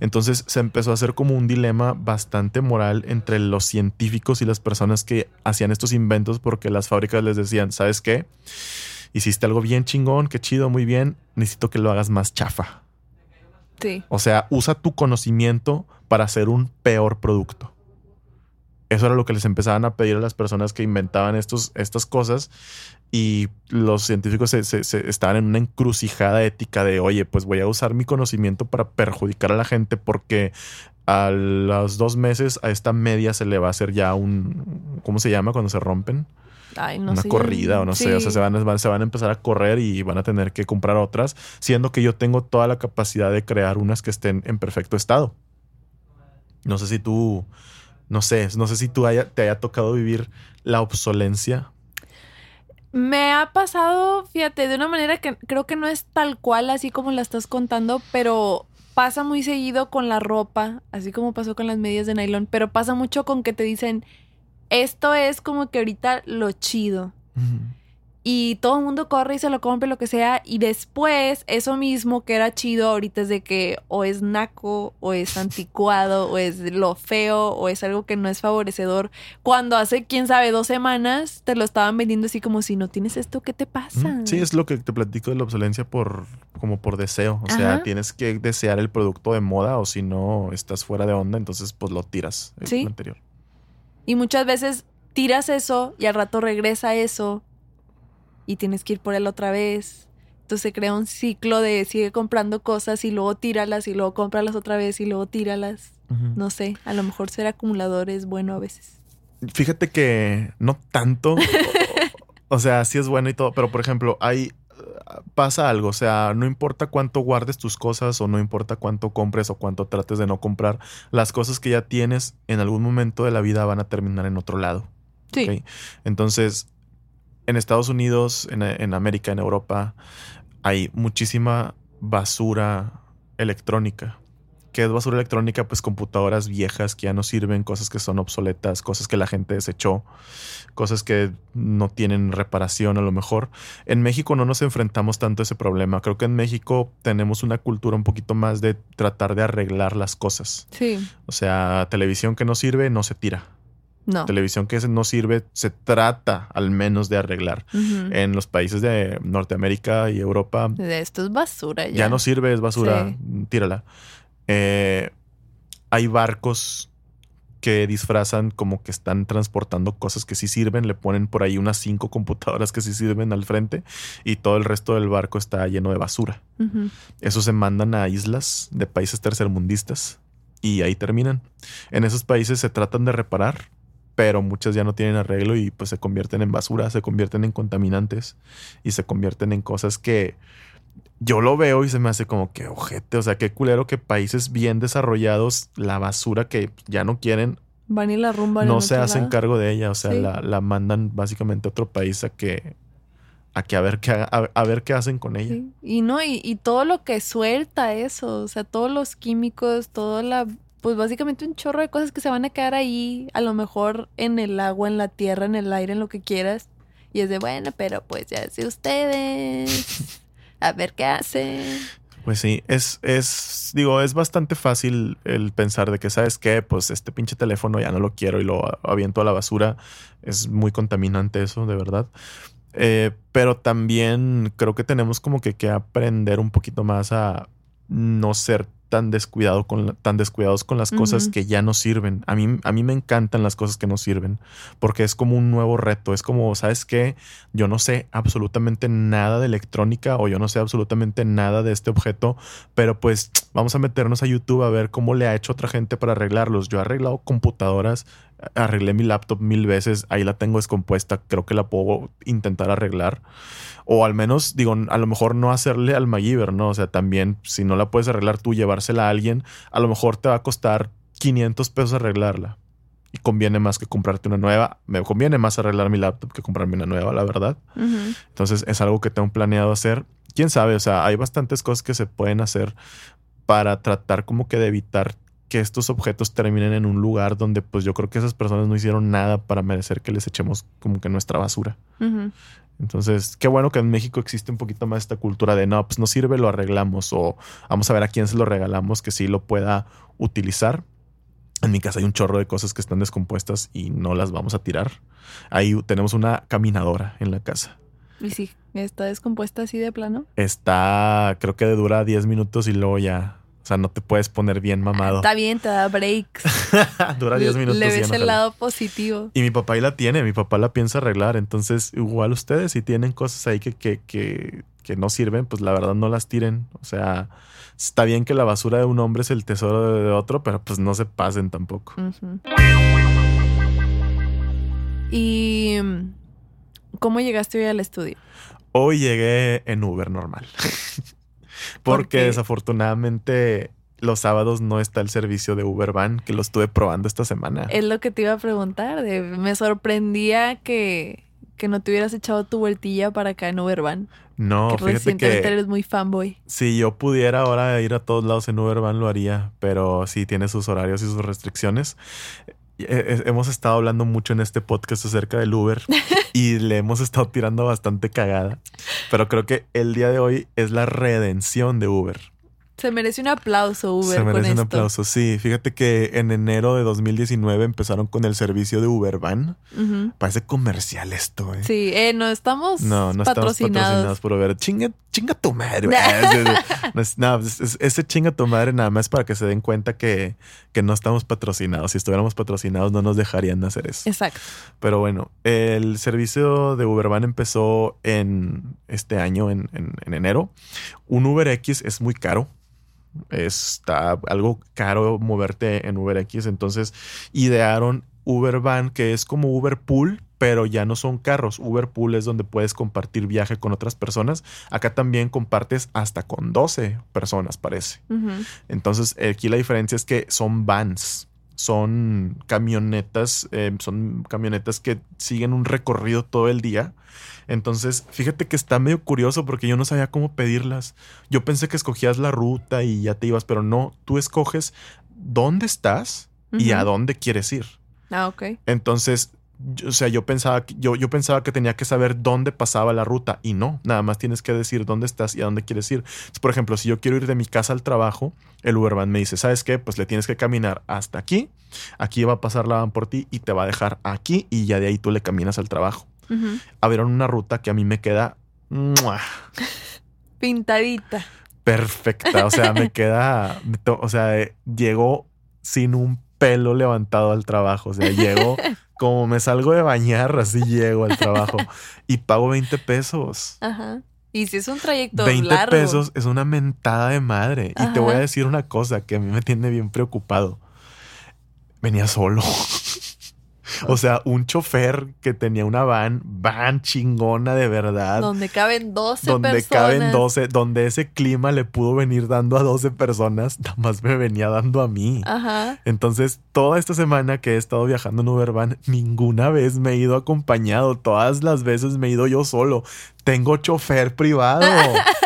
Entonces se empezó a hacer como un dilema bastante moral entre los científicos y las personas que hacían estos inventos porque las fábricas les decían, ¿sabes qué? Hiciste algo bien chingón, qué chido, muy bien. Necesito que lo hagas más chafa. Sí. O sea, usa tu conocimiento para hacer un peor producto. Eso era lo que les empezaban a pedir a las personas que inventaban estos, estas cosas. Y los científicos se, se- se- estaban en una encrucijada ética de, oye, pues voy a usar mi conocimiento para perjudicar a la gente porque a los dos meses a esta media se le va a hacer ya un, ¿cómo se llama cuando se rompen? Ay, no una sé. corrida o no sé, o sea, se van- se van a empezar a correr y van a tener que comprar otras, siendo que yo tengo toda la capacidad de crear unas que estén en perfecto estado. No sé si tú, no sé, no sé si tú haya- te haya tocado vivir la obsolencia. Me ha pasado, fíjate, de una manera que creo que no es tal cual así como la estás contando, pero pasa muy seguido con la ropa, así como pasó con las medias de nylon, pero pasa mucho con que te dicen, esto es como que ahorita lo chido. Y todo el mundo corre y se lo compra, lo que sea. Y después, eso mismo que era chido ahorita es de que o es naco, o es anticuado, o es lo feo, o es algo que no es favorecedor. Cuando hace, quién sabe, dos semanas te lo estaban vendiendo así como si no tienes esto, ¿qué te pasa? Sí, es lo que te platico de la obsolencia por como por deseo. O sea, Ajá. tienes que desear el producto de moda o si no estás fuera de onda, entonces pues lo tiras el Sí. anterior. Y muchas veces tiras eso y al rato regresa eso y tienes que ir por él otra vez. Entonces se crea un ciclo de sigue comprando cosas y luego tíralas y luego cómpralas otra vez y luego tíralas. No sé, a lo mejor ser acumulador es bueno a veces. Fíjate que no tanto. o, o sea, sí es bueno y todo, pero por ejemplo, hay pasa algo, o sea, no importa cuánto guardes tus cosas o no importa cuánto compres o cuánto trates de no comprar, las cosas que ya tienes en algún momento de la vida van a terminar en otro lado. Sí. Entonces, en Estados Unidos, en, en América, en Europa, hay muchísima basura electrónica ¿Qué es basura electrónica? Pues computadoras viejas que ya no sirven, cosas que son obsoletas, cosas que la gente desechó, cosas que no tienen reparación a lo mejor. En México no nos enfrentamos tanto a ese problema. Creo que en México tenemos una cultura un poquito más de tratar de arreglar las cosas. Sí. O sea, televisión que no sirve no se tira. No. Televisión que no sirve se trata al menos de arreglar. En los países de Norteamérica y Europa De Esto es basura ya. ya no sirve, es basura, Sí. tírala. Eh, hay barcos que disfrazan como que están transportando cosas que sí sirven, le ponen por ahí unas cinco computadoras que sí sirven al frente y todo el resto del barco está lleno de basura. Eso se mandan a islas de países tercermundistas y ahí terminan. En esos países se tratan de reparar, pero muchas ya no tienen arreglo y pues se convierten en basura, se convierten en contaminantes y se convierten en cosas que yo lo veo y se me hace como que ojete, o sea, qué culero que países bien desarrollados, la basura que ya no quieren, Van y la rumban. no se hacen lado. cargo de ella, o sea, Sí. la, la mandan básicamente a otro país a que a que a ver qué a, a ver qué hacen con ella. Sí. Y no, y, y todo lo que suelta eso, o sea, todos los químicos, todo la, pues básicamente un chorro de cosas que se van a quedar ahí, a lo mejor en el agua, en la tierra, en el aire, en lo que quieras. Y es de, bueno, pero pues ya sé ustedes, a ver qué hacen. Pues sí, es, es, digo, es bastante fácil el pensar de que, ¿sabes qué? Pues este pinche teléfono ya no lo quiero y lo aviento a la basura. Es muy contaminante eso, de verdad. Eh, pero también creo que tenemos como que, que aprender un poquito más a no ser tan descuidado con la- tan descuidados con las cosas Ujú. que ya no sirven. A mí, a mí me encantan las cosas que no sirven porque es como un nuevo reto. Es como, ¿sabes qué? Yo no sé absolutamente nada de electrónica o yo no sé absolutamente nada de este objeto, pero pues vamos a meternos a YouTube a ver cómo le ha hecho otra gente para arreglarlos. Yo he arreglado computadoras, arreglé mi laptop mil veces, ahí la tengo descompuesta, creo que la puedo intentar arreglar. O al menos, digo, a lo mejor no hacerle al MacGyver, ¿no? O sea, también si no la puedes arreglar tú, llevársela a alguien, a lo mejor te va a costar 500 pesos arreglarla. Y conviene más que comprarte una nueva. Me conviene más arreglar mi laptop que comprarme una nueva, la verdad. Ujú. Entonces es algo que tengo planeado hacer. Quién sabe, o sea, hay bastantes cosas que se pueden hacer para tratar como que de evitar que estos objetos terminen en un lugar donde pues yo creo que esas personas no hicieron nada para merecer que les echemos como que nuestra basura. Ujú. Entonces, qué bueno que en México existe un poquito más esta cultura de no, pues no sirve, lo arreglamos o vamos a ver a quién se lo regalamos que sí lo pueda utilizar. En mi casa hay un chorro de cosas que están descompuestas y no las vamos a tirar. Ahí tenemos una caminadora en la casa. Y sí, está descompuesta así de plano. Está, creo que dura 10 minutos y luego ya. O sea, no te puedes poner bien mamado. Está bien, te da breaks. dura 10 minutos. Le ves no el jala. lado positivo. Y mi papá ahí la tiene, mi papá la piensa arreglar. Entonces, igual ustedes, si tienen cosas ahí que, que, que, que no sirven, pues la verdad no las tiren. O sea, está bien que la basura de un hombre es el tesoro de otro, pero pues no se pasen tampoco. ¿Y mm, cómo llegaste hoy al estudio? Hoy llegué en Uber normal. ¿Por Porque desafortunadamente los sábados no está el servicio de Uber Van, que lo estuve probando esta semana. Es lo que te iba a preguntar. de- me sorprendía que, que no te hubieras echado tu vueltilla para acá en Ubervan. No, que fíjate recientemente que eres muy fanboy. si yo pudiera ahora ir a todos lados en Uber Van lo haría, pero sí tiene sus horarios y sus restricciones. Eh, Hemos estado hablando mucho en este podcast acerca del Uber y le hemos estado tirando bastante cagada, pero creo que el día de hoy es la redención de Uber. Se merece un aplauso, Uber, Se merece con un esto. aplauso. Sí, fíjate que en enero de 2019 empezaron con el servicio de Uber Van. Ujú. Parece comercial esto, ¿eh? Sí, eh, no estamos No, no estamos patrocinados. patrocinados por Uber. Chinga, chinga tu madre, güey. No es- no, es- es- ese chinga tu madre nada más para que se den cuenta que, que no estamos patrocinados. Si estuviéramos patrocinados no nos dejarían hacer eso. Exacto. Pero bueno, el servicio de Ubervan empezó en este año, en, en- en enero. Un Uber X es muy caro. Está algo caro moverte en Uber X. Entonces idearon Uber Van, que es como Uber Pool, pero ya no son carros. Uber Pool es donde puedes compartir viaje con otras personas. Acá también compartes hasta con 12 personas, parece. Entonces, aquí la diferencia es que son vans. son camionetas, eh, son camionetas que siguen un recorrido todo el día. Entonces, fíjate que está medio curioso porque yo no sabía cómo pedirlas. Yo pensé que escogías la ruta y ya te ibas, pero no, tú escoges dónde estás y a dónde quieres ir. Ah, ok. Entonces, yo- o sea, yo pensaba, que- yo, yo pensaba que tenía que saber dónde pasaba la ruta y no, nada más tienes que decir dónde estás y a dónde quieres ir. Entonces, por ejemplo, si yo quiero ir de mi casa al trabajo, el Uberman me dice, ¿sabes qué? Pues le tienes que caminar hasta aquí, aquí va a pasar la van por ti y te va a dejar aquí y ya de ahí tú le caminas al trabajo. Abrieron una ruta que a mí me queda ¡mua! Pintadita. perfecta, o sea, me queda, o sea, eh, llego sin un pelo levantado al trabajo, o sea, llego como me salgo de bañar, así llego al trabajo y pago 20 pesos. Ajá. Y si es un trayecto 20 largo. pesos es una mentada de madre. Y te voy a decir una cosa que a mí me tiene bien preocupado. Venía solo. O sea, un chofer que tenía una van, van chingona de verdad. Donde caben 12 donde personas. caben 12, donde ese clima le pudo venir dando a 12 personas, nada más me venía dando a mí. Ajá. Entonces, toda esta semana que he estado viajando en Ubervan, ninguna vez me he ido acompañado. Todas las veces me he ido yo solo. Tengo chofer privado.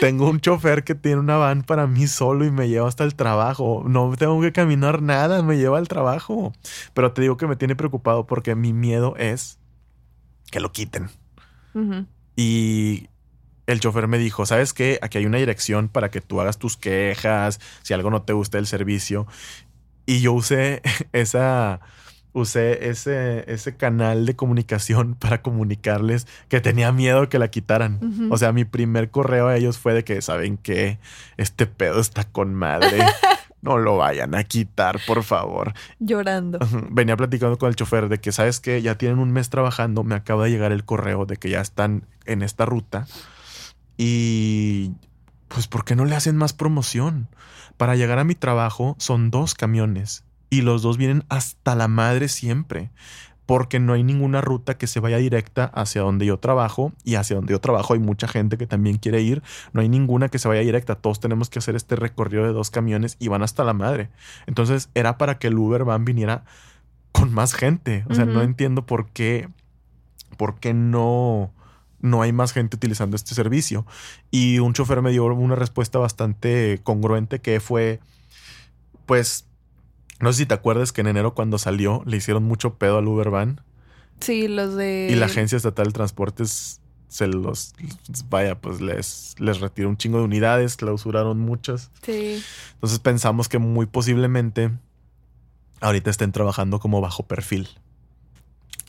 tengo un chofer que tiene una van para mí solo y me lleva hasta el trabajo. No tengo que caminar nada, me lleva al trabajo. Pero te digo que me tiene preocupado porque mi miedo es que lo quiten. Y el chofer me dijo, ¿sabes qué? Aquí hay una dirección para que tú hagas tus quejas, si algo no te gusta del servicio. Y yo usé esa, usé ese, ese canal de comunicación para comunicarles que tenía miedo que la quitaran. O sea, mi primer correo a ellos fue de que, ¿saben qué? Este pedo está con madre. No lo vayan a quitar, por favor. Llorando. Venía platicando con el chofer de que, ¿sabes qué? Ya tienen un mes trabajando, me acaba de llegar el correo de que ya están en esta ruta. Y pues, ¿por qué no le hacen más promoción? Para llegar a mi trabajo son dos camiones y los dos vienen hasta la madre siempre. Porque no hay ninguna ruta que se vaya directa hacia donde yo trabajo y hacia donde yo trabajo hay mucha gente que también quiere ir. No hay ninguna que se vaya directa. Todos tenemos que hacer este recorrido de dos camiones y van hasta la madre. Entonces era para que el Uber Van viniera con más gente. O sea, no entiendo por qué, por qué no, no hay más gente utilizando este servicio. Y un chofer me dio una respuesta bastante congruente que fue, pues, no sé si te acuerdas que en enero cuando salió le hicieron mucho pedo al Uber Van Sí, los de. y la Agencia Estatal de Transportes se los, vaya, pues les, les retiró un chingo de unidades, clausuraron muchas. Sí. Entonces pensamos que muy posiblemente ahorita estén trabajando como bajo perfil.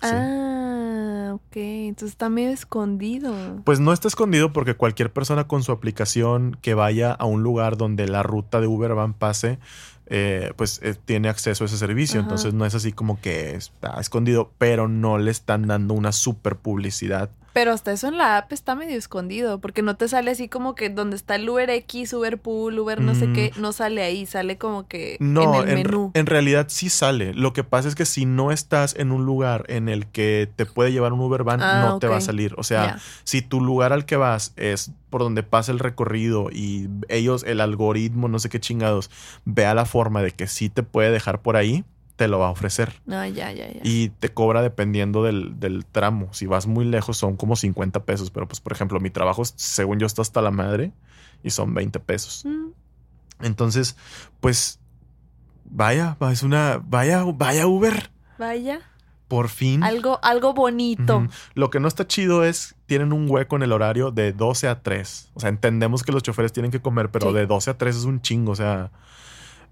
Sí. Ah, ok. Entonces está medio escondido. Pues no está escondido porque cualquier persona con su aplicación que vaya a un lugar donde la ruta de Uber Van pase, eh, pues eh, tiene acceso a ese servicio. Ajá. Entonces no es así como que está escondido, pero no le están dando una super publicidad. Pero hasta eso en la app está medio escondido, porque no te sale así como que donde está el Uber X, Uber Pool, Uber no sé Mm. qué, no sale ahí, sale como que No, en el en, menú. en realidad sí sale. Lo que pasa es que si no estás en un lugar en el que te puede llevar un Uber Van, Ah, no te va a salir. O sea, si tu lugar al que vas es por donde pasa el recorrido y ellos, el algoritmo, no sé qué chingados, vea la forma de que sí te puede dejar por ahí, te lo va a ofrecer. No, ya, ya, ya. Y te cobra dependiendo del, del tramo. Si vas muy lejos son como 50 pesos, pero pues por ejemplo mi trabajo según yo está hasta la madre y son 20 pesos. Mm, Entonces, pues vaya, va, es una, vaya, vaya Uber, vaya. por fin. Algo, algo bonito. Lo que no está chido es, tienen un hueco en el horario de 12 a 3. O sea, entendemos que los choferes tienen que comer, pero Sí. de 12 a 3 es un chingo. O sea,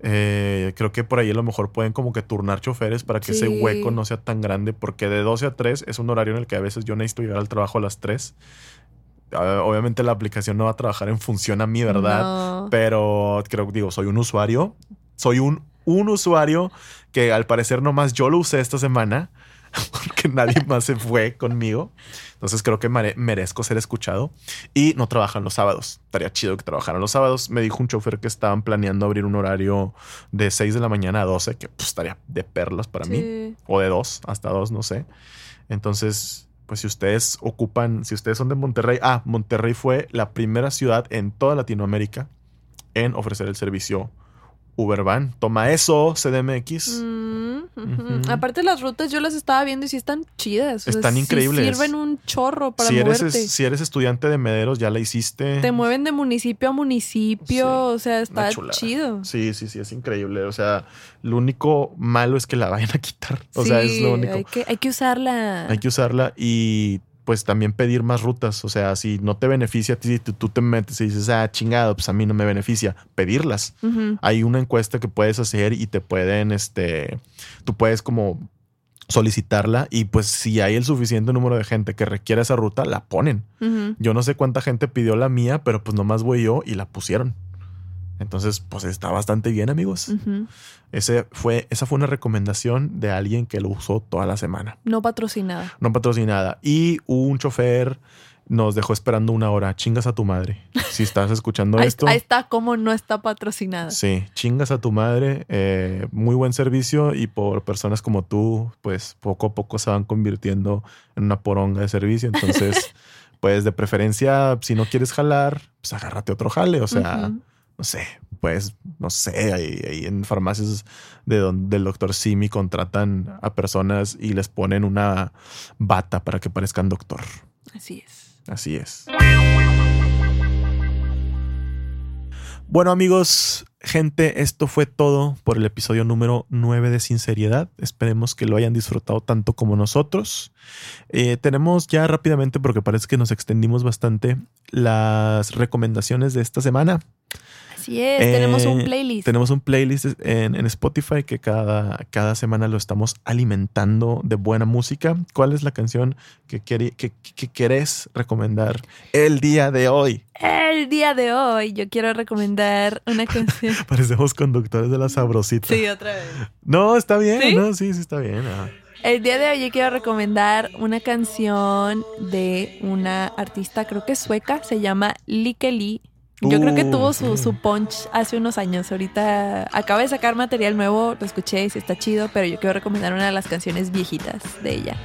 eh, creo que por ahí a lo mejor pueden como que turnar choferes para que ese Sí. hueco no sea tan grande, porque de 12 a 3 es un horario en el que a veces yo necesito llegar al trabajo a las 3. Ah, Obviamente la aplicación no va a trabajar en función a mi verdad, No. pero creo que digo, soy un usuario, soy un, un usuario que al parecer nomás yo lo usé esta semana, porque nadie más se fue conmigo. Entonces creo que mere- merezco ser escuchado y no trabajan los sábados. Estaría chido que trabajaran los sábados. Me dijo un chofer que estaban planeando abrir un horario de 6 de la mañana a 12, que pues, estaría de perlas para mí, o de 2 hasta 2, no sé. Entonces, pues si ustedes ocupan, si ustedes son de Monterrey, ah, Monterrey fue la primera ciudad en toda Latinoamérica en ofrecer el servicio Ubervan. Toma eso, CDMX. Mm. Aparte las rutas yo las estaba viendo y sí están chidas. o sea, Están sí increíbles. sirven un chorro para si, eres, moverte. si eres estudiante de Mederos, ya la hiciste. Te mueven de municipio a municipio, Sí, o sea, está chido. Sí, sí, sí, es increíble. O sea, lo único malo es que la vayan a quitar. O sea, es Sí, lo único. Hay que, hay que usarla. Hay que usarla y pues también pedir más rutas. O sea, si no te beneficia a ti, si tú, te metes y dices, ah, chingado, pues a mí no me beneficia, pedirlas. Hay una encuesta que puedes hacer y te pueden, este, tú puedes como solicitarla y pues si hay el suficiente número de gente que requiere esa ruta, la ponen. Yo no sé cuánta gente pidió la mía, pero pues nomás voy yo y la pusieron. Entonces, pues está bastante bien, amigos. Ese fue, esa fue una recomendación de alguien que lo usó toda la semana. No patrocinada. No patrocinada. Y un chofer nos dejó esperando una hora. Chingas a tu madre. Si estás escuchando Ahí, esto. ahí está como no está patrocinada. Sí, chingas a tu madre. eh, muy buen servicio y por personas como tú, pues poco a poco se van convirtiendo en una poronga de servicio. Entonces, pues de preferencia, si no quieres jalar, pues agárrate otro jale. O sea. No sé, pues, no sé, ahí, ahí en farmacias de donde del doctor Simi contratan a personas y les ponen una bata para que parezcan doctor. Así es. Así es. Bueno amigos, gente, esto fue todo por el episodio número 9 de Sinceridad. Esperemos que lo hayan disfrutado tanto como nosotros. Eh, tenemos ya rápidamente, porque parece que nos extendimos bastante, las recomendaciones de esta semana. Así es. tenemos un Eh, playlist. Tenemos un playlist en, en Spotify que cada, cada semana lo estamos alimentando de buena música. ¿Cuál es la canción que, quiere- que, que querés recomendar el día de hoy? El día de hoy yo quiero recomendar una canción. Parecemos conductores de la sabrosita. sí, otra vez. No, está bien, ¿Sí? no, sí, sí está bien. ah. El día de hoy yo quiero recomendar una canción de una artista, creo que sueca, se llama Like Yo creo que Uh, tuvo su, su punch hace unos años. Ahorita acaba de sacar material nuevo, lo escuché y sí está chido, pero yo quiero recomendar una de las canciones viejitas de ella.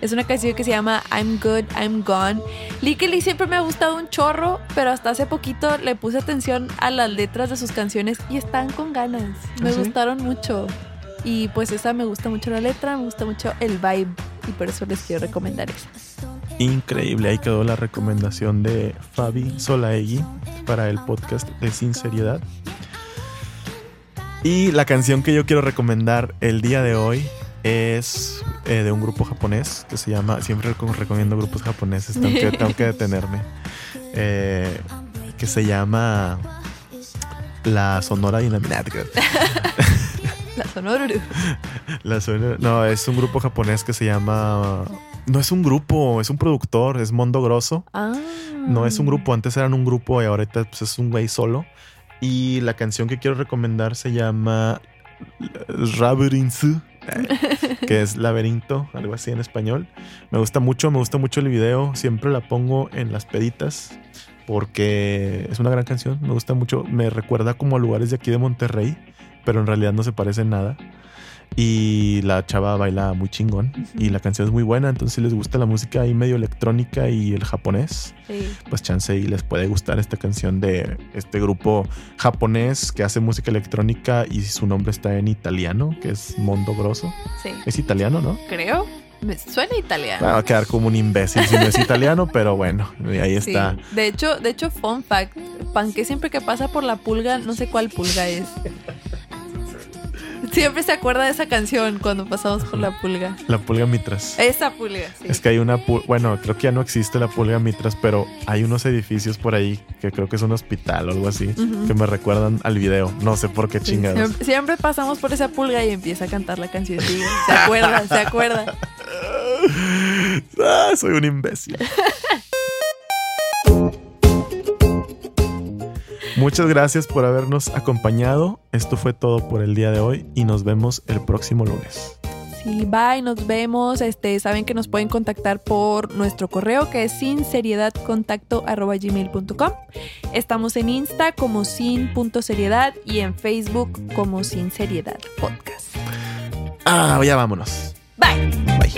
Es una canción que se llama I'm Good, I'm Gone. Lee siempre me ha gustado un chorro, pero hasta hace poquito le puse atención a las letras de sus canciones y están con ganas. Me ¿Ah, sí? gustaron mucho. Y pues esa me gusta mucho la letra, me gusta mucho el vibe y por eso les quiero recomendar esa. Increíble, ahí quedó la recomendación de Fabi Solaegui para el podcast de Sinceridad. Y la canción que yo quiero recomendar el día de hoy es eh, de un grupo japonés que se llama, siempre reco- recomiendo grupos japoneses, tengo que, tengo que detenerme, Eh, que se llama La Sonora Dinamita. La Sonoruru. La Sonora- no, es un grupo japonés que se llama... No es un grupo, es un productor, es Mondo Grosso. Ah. No es un grupo, antes eran un grupo y ahorita pues, es un güey solo. Y la canción que quiero recomendar se llama Rabirinzu, que es laberinto, algo así en español. Me gusta mucho, me gusta mucho el video. Siempre la pongo en las peditas porque es una gran canción. Me gusta mucho, me recuerda como a lugares de aquí de Monterrey, pero en realidad no se parece en nada. Y la chava baila muy chingón y la canción es muy buena. Entonces, si les gusta la música ahí medio electrónica y el japonés, Sí. pues chance y les puede gustar esta canción de este grupo japonés que hace música electrónica y su nombre está en italiano, que es Mondo Grosso. Sí. Es italiano, ¿no? Creo. Me suena italiano. Va a quedar como un imbécil si no es italiano, pero bueno, ahí Sí. está. De hecho, de hecho, fun fact, Panque siempre que pasa por la pulga, no sé cuál pulga es. Siempre se acuerda de esa canción cuando pasamos por la pulga. La pulga mitras. Esa pulga, sí. Es que hay una, pu- bueno, creo que ya no existe la pulga mitras, pero hay unos edificios por ahí que creo que es un hospital o algo así, que me recuerdan al video. No sé por qué Sí, chingados. siempre, siempre pasamos por esa pulga y empieza a cantar la canción. sí, se acuerda, se acuerda. Ah, soy un imbécil. Muchas gracias por habernos acompañado. Esto fue todo por el día de hoy y nos vemos el próximo lunes. Sí, bye, nos vemos. Este, saben que nos pueden contactar por nuestro correo que es sinseriedadcontacto@gmail.com. Estamos en Insta como sin.seriedad y en Facebook como Sin Seriedad Podcast. Ah, ya vámonos. Bye. Bye.